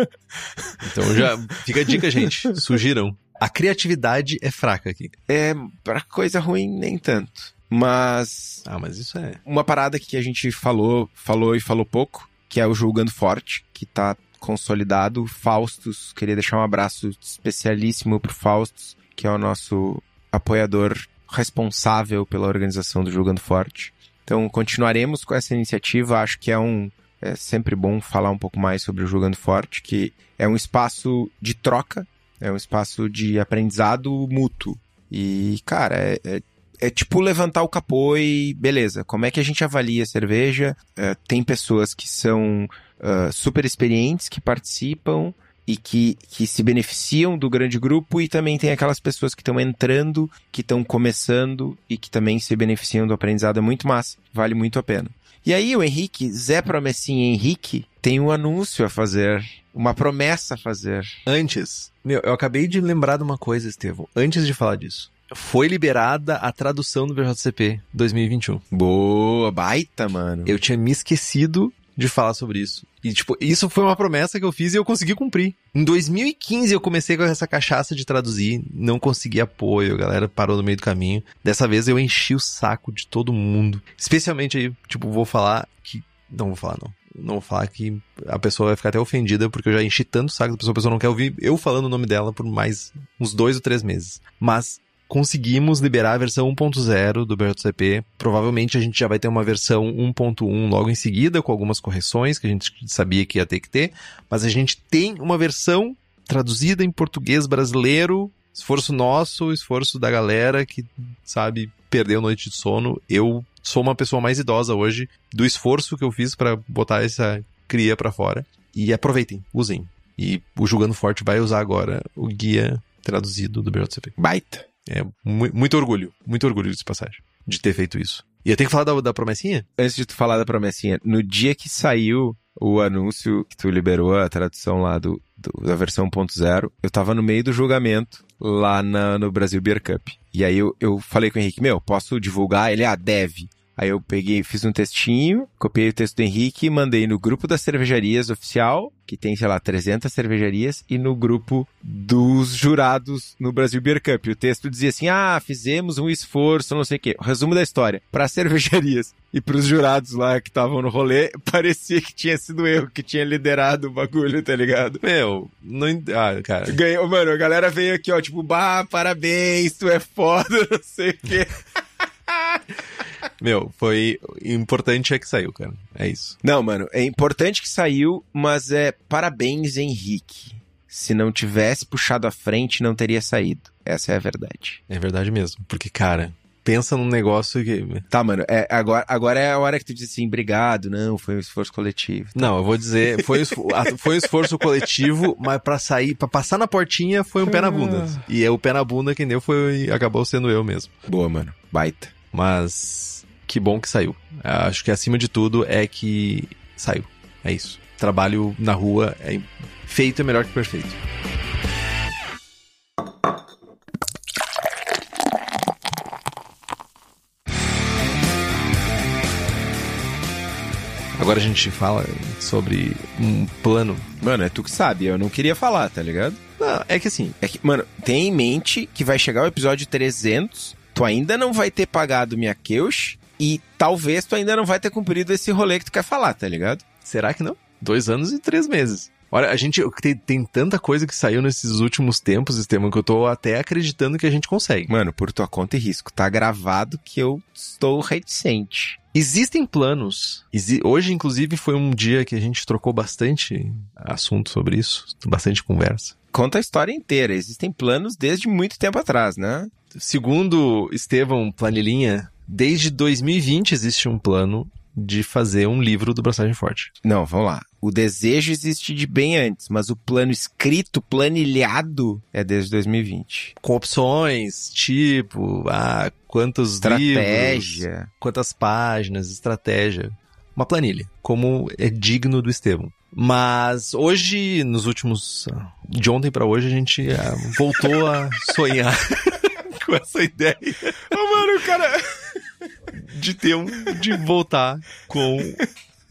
então já fica a dica, gente. Sugiram. A criatividade é fraca aqui. É, pra coisa ruim, nem tanto. Mas. Ah, mas isso é. Uma parada que a gente falou, falou e falou pouco, que é o Julgando Forte, que tá consolidado. Faustos, queria deixar um abraço especialíssimo pro Faustos, que é o nosso apoiador responsável pela organização do Julgando Forte. Então, continuaremos com essa iniciativa. Acho que é um. É sempre bom falar um pouco mais sobre o Julgando Forte, que é um espaço de troca, é um espaço de aprendizado mútuo. E, cara, é, é, é tipo levantar o capô e beleza, como é que a gente avalia a cerveja? É, tem pessoas que são uh, super experientes, que participam, e que, que se beneficiam do grande grupo e também tem aquelas pessoas que estão entrando, que estão começando e que também se beneficiam do aprendizado. É muito massa, vale muito a pena. E aí o Henrique, Zé Promessinha Henrique, tem um anúncio a fazer, uma promessa a fazer. Antes, meu, eu acabei de lembrar de uma coisa, Estevão, antes de falar disso. Foi liberada a tradução do BJCP 2021. Boa, baita, mano. Eu tinha me esquecido de falar sobre isso. E, tipo, isso foi uma promessa que eu fiz e eu consegui cumprir. Em 2015 eu comecei com essa cachaça de traduzir, não consegui apoio, a galera parou no meio do caminho. Dessa vez eu enchi o saco de todo mundo. Especialmente aí, tipo, vou falar que. Não vou falar, não. Não vou falar que a pessoa vai ficar até ofendida, porque eu já enchi tanto o saco da pessoa, a pessoa não quer ouvir eu falando o nome dela por mais uns dois ou três meses. Mas conseguimos liberar a versão 1.0 do BRTCP. Provavelmente a gente já vai ter uma versão 1.1 logo em seguida, com algumas correções que a gente sabia que ia ter que ter. Mas a gente tem uma versão traduzida em português brasileiro Esforço nosso, esforço da galera que, sabe, perdeu noite de sono. Eu sou uma pessoa mais idosa hoje do esforço que eu fiz para botar essa cria para fora. E aproveitem, usem. E o Jogando Forte vai usar agora o guia traduzido do BJCP. Baita. É mu muito orgulho, muito orgulho de passagem, de ter feito isso. E eu tenho que falar da, da promessinha? Antes de tu falar da promessinha, no dia que saiu o anúncio que tu liberou, a tradução lá do, do da versão 1.0, eu tava no meio do julgamento lá na, no Brasil Beer Cup. E aí eu, eu falei com o Henrique, meu, posso divulgar? Ele, ah, deve. Aí eu peguei, fiz um textinho, copiei o texto do Henrique e mandei no grupo das cervejarias oficial, que tem, sei lá, 300 cervejarias, e no grupo dos jurados no Brasil Beer Cup. O texto dizia assim: ah, fizemos um esforço, não sei o quê. Resumo da história. Para cervejarias e para os jurados lá que estavam no rolê, parecia que tinha sido eu que tinha liderado o bagulho, tá ligado? Meu, não. Ah, cara. Ganhou, mano, a galera veio aqui, ó, tipo, bah, parabéns, tu é foda, não sei o quê. Meu, foi importante é que saiu, cara. É isso. Não, mano, é importante que saiu, mas é parabéns, Henrique. Se não tivesse puxado à frente, não teria saído. Essa é a verdade. É verdade mesmo. Porque, cara, pensa num negócio que. Tá, mano, é, agora, agora é a hora que tu diz assim, obrigado, não, foi um esforço coletivo. Tá? Não, eu vou dizer, foi, foi um esforço coletivo, mas pra sair, pra passar na portinha foi um pé na bunda. Ah. E é o pé na bunda quem deu foi, acabou sendo eu mesmo. Boa, mano, baita. Mas que bom que saiu. Acho que acima de tudo é que saiu. É isso. Trabalho na rua é feito é melhor que perfeito. Agora a gente fala sobre um plano. Mano, é tu que sabe, eu não queria falar, tá ligado? Não, é que assim. É que, mano, tem em mente que vai chegar o episódio 300, tu ainda não vai ter pagado minha Keush e talvez tu ainda não vai ter cumprido esse rolê que tu quer falar, tá ligado? Será que não? Dois anos e três meses. Olha, a gente tem, tem tanta coisa que saiu nesses últimos tempos, Estevam, que eu tô até acreditando que a gente consegue. Mano, por tua conta e risco, tá gravado que eu estou reticente. Existem planos. Hoje, inclusive, foi um dia que a gente trocou bastante assunto sobre isso, bastante conversa. Conta a história inteira. Existem planos desde muito tempo atrás, né? Segundo Estevão Planilhinha, Desde 2020 existe um plano de fazer um livro do Braçagem Forte. Não, vamos lá. O desejo existe de bem antes, mas o plano escrito, planilhado, é desde 2020. Com opções, tipo, ah, quantos estratégia. livros, quantas páginas, estratégia. Uma planilha, como é digno do Estevam. Mas hoje, nos últimos. De ontem para hoje, a gente ah, voltou a sonhar com essa ideia. oh, mano, cara de ter um. de voltar com.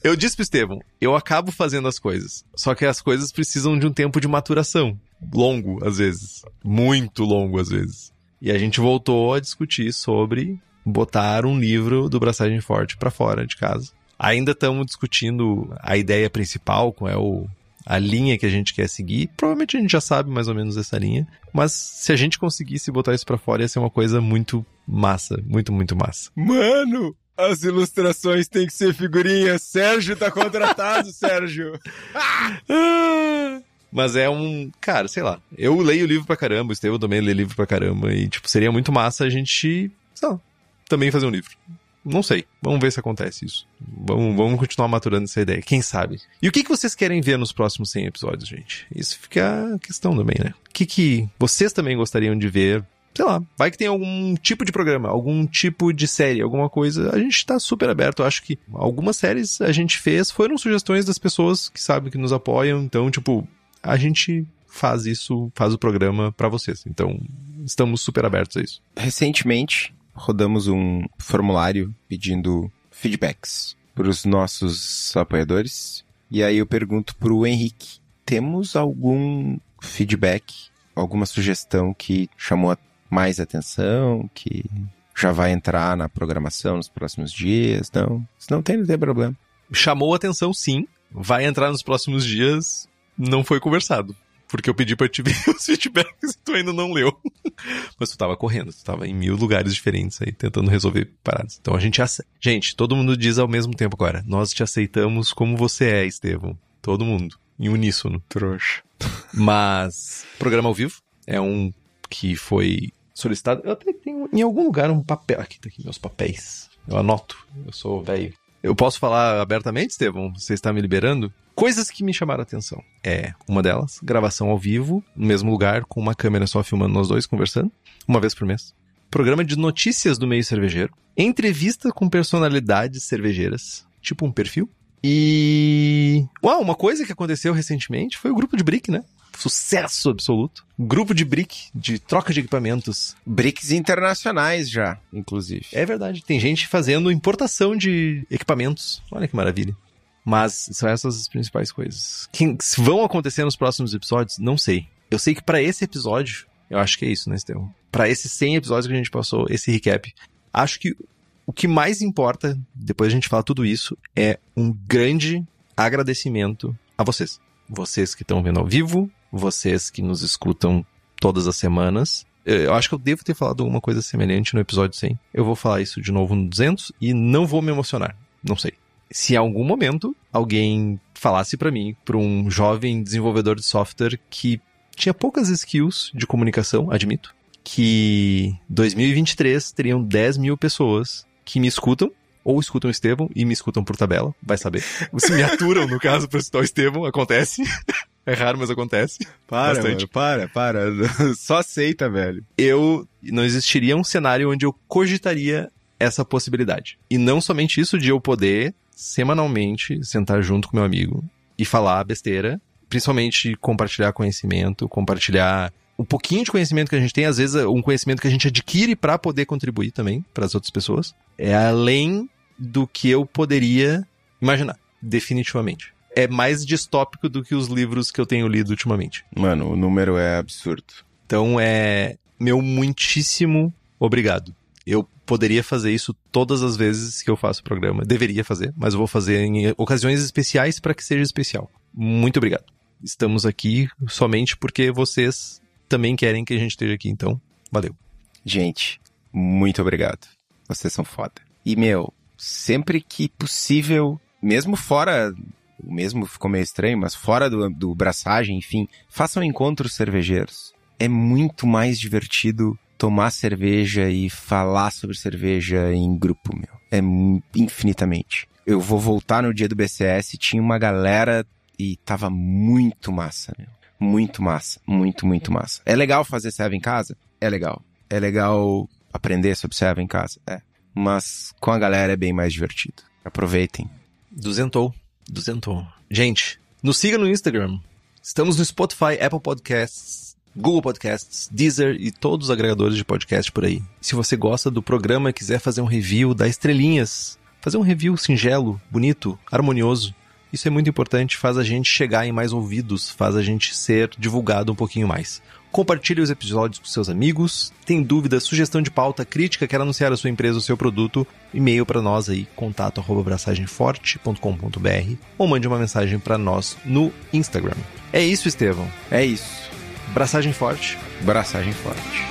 Eu disse pro Estevam, eu acabo fazendo as coisas. Só que as coisas precisam de um tempo de maturação. Longo, às vezes. Muito longo, às vezes. E a gente voltou a discutir sobre botar um livro do Braçagem Forte para fora de casa. Ainda estamos discutindo a ideia principal, qual é o, a linha que a gente quer seguir. Provavelmente a gente já sabe mais ou menos essa linha. Mas se a gente conseguisse botar isso para fora, ia ser uma coisa muito massa. Muito, muito massa. Mano! As ilustrações têm que ser figurinhas. Sérgio tá contratado, Sérgio. Mas é um. Cara, sei lá. Eu leio livro pra caramba, o Estevão também lê livro pra caramba. E, tipo, seria muito massa a gente. Sei lá, também fazer um livro. Não sei. Vamos ver se acontece isso. Vamos, vamos continuar maturando essa ideia. Quem sabe? E o que, que vocês querem ver nos próximos 100 episódios, gente? Isso fica a questão também, né? O que, que vocês também gostariam de ver? Sei lá, vai que tem algum tipo de programa, algum tipo de série, alguma coisa. A gente tá super aberto. Eu acho que algumas séries a gente fez foram sugestões das pessoas que sabem que nos apoiam. Então, tipo, a gente faz isso, faz o programa para vocês. Então, estamos super abertos a isso. Recentemente, rodamos um formulário pedindo feedbacks para os nossos apoiadores. E aí eu pergunto para o Henrique: temos algum feedback, alguma sugestão que chamou mais atenção, que já vai entrar na programação nos próximos dias? Não, se não tem, não tem problema. Chamou atenção, sim. Vai entrar nos próximos dias. Não foi conversado porque eu pedi pra te ver os feedbacks e tu ainda não leu. Mas tu tava correndo, tu tava em mil lugares diferentes aí, tentando resolver paradas. Então a gente ace... Gente, todo mundo diz ao mesmo tempo agora, nós te aceitamos como você é, Estevão. Todo mundo. Em uníssono. Trouxa. Mas, programa ao vivo é um que foi solicitado. Eu até tenho em algum lugar um papel. Aqui tá aqui meus papéis. Eu anoto. Eu sou velho. Eu posso falar abertamente, Estevão? Você está me liberando? Coisas que me chamaram a atenção. É, uma delas, gravação ao vivo, no mesmo lugar, com uma câmera só filmando nós dois conversando, uma vez por mês. Programa de notícias do meio cervejeiro. Entrevista com personalidades cervejeiras, tipo um perfil. E. Uau, uma coisa que aconteceu recentemente foi o grupo de Brick, né? Sucesso absoluto. Grupo de Brick, de troca de equipamentos. Bricks internacionais já, inclusive. É verdade, tem gente fazendo importação de equipamentos. Olha que maravilha. Mas são essas as principais coisas. Que vão acontecer nos próximos episódios? Não sei. Eu sei que para esse episódio, eu acho que é isso, né, Estevão? Para esses 100 episódios que a gente passou, esse recap, acho que o que mais importa, depois a gente fala tudo isso, é um grande agradecimento a vocês. Vocês que estão vendo ao vivo, vocês que nos escutam todas as semanas. Eu acho que eu devo ter falado alguma coisa semelhante no episódio 100. Eu vou falar isso de novo no 200 e não vou me emocionar. Não sei. Se em algum momento alguém falasse para mim, para um jovem desenvolvedor de software que tinha poucas skills de comunicação, admito, que 2023 teriam 10 mil pessoas que me escutam, ou escutam o Estevão e me escutam por tabela, vai saber. Se me aturam, no caso, pra escutar o Estevão, acontece. É raro, mas acontece. Para, Bastante. mano, para, para. Só aceita, velho. Eu não existiria um cenário onde eu cogitaria essa possibilidade. E não somente isso de eu poder semanalmente sentar junto com meu amigo e falar besteira, principalmente compartilhar conhecimento, compartilhar um pouquinho de conhecimento que a gente tem, às vezes um conhecimento que a gente adquire para poder contribuir também para as outras pessoas, é além do que eu poderia imaginar, definitivamente. É mais distópico do que os livros que eu tenho lido ultimamente. Mano, o número é absurdo. Então é meu muitíssimo obrigado. Eu poderia fazer isso todas as vezes que eu faço o programa. Deveria fazer, mas eu vou fazer em ocasiões especiais para que seja especial. Muito obrigado. Estamos aqui somente porque vocês também querem que a gente esteja aqui, então valeu. Gente, muito obrigado. Vocês são foda. E, meu, sempre que possível, mesmo fora, o mesmo ficou meio estranho, mas fora do, do braçagem, enfim, façam encontros cervejeiros. É muito mais divertido tomar cerveja e falar sobre cerveja em grupo, meu. É infinitamente. Eu vou voltar no dia do BCS, tinha uma galera e tava muito massa, meu. Muito massa, muito, muito massa. É legal fazer serve em casa? É legal. É legal aprender sobre serve em casa? É. Mas com a galera é bem mais divertido. Aproveitem. Duzentou. Duzentou. Gente, nos siga no Instagram. Estamos no Spotify, Apple Podcasts, Google Podcasts, Deezer e todos os agregadores de podcast por aí. Se você gosta do programa e quiser fazer um review, dá estrelinhas. Fazer um review singelo, bonito, harmonioso. Isso é muito importante, faz a gente chegar em mais ouvidos, faz a gente ser divulgado um pouquinho mais. Compartilhe os episódios com seus amigos. Tem dúvida, sugestão de pauta, crítica, quer anunciar a sua empresa ou seu produto? E-mail para nós aí, contato arroba abraçagemforte.com.br ou mande uma mensagem para nós no Instagram. É isso, Estevão. É isso. Braçagem forte. Braçagem forte.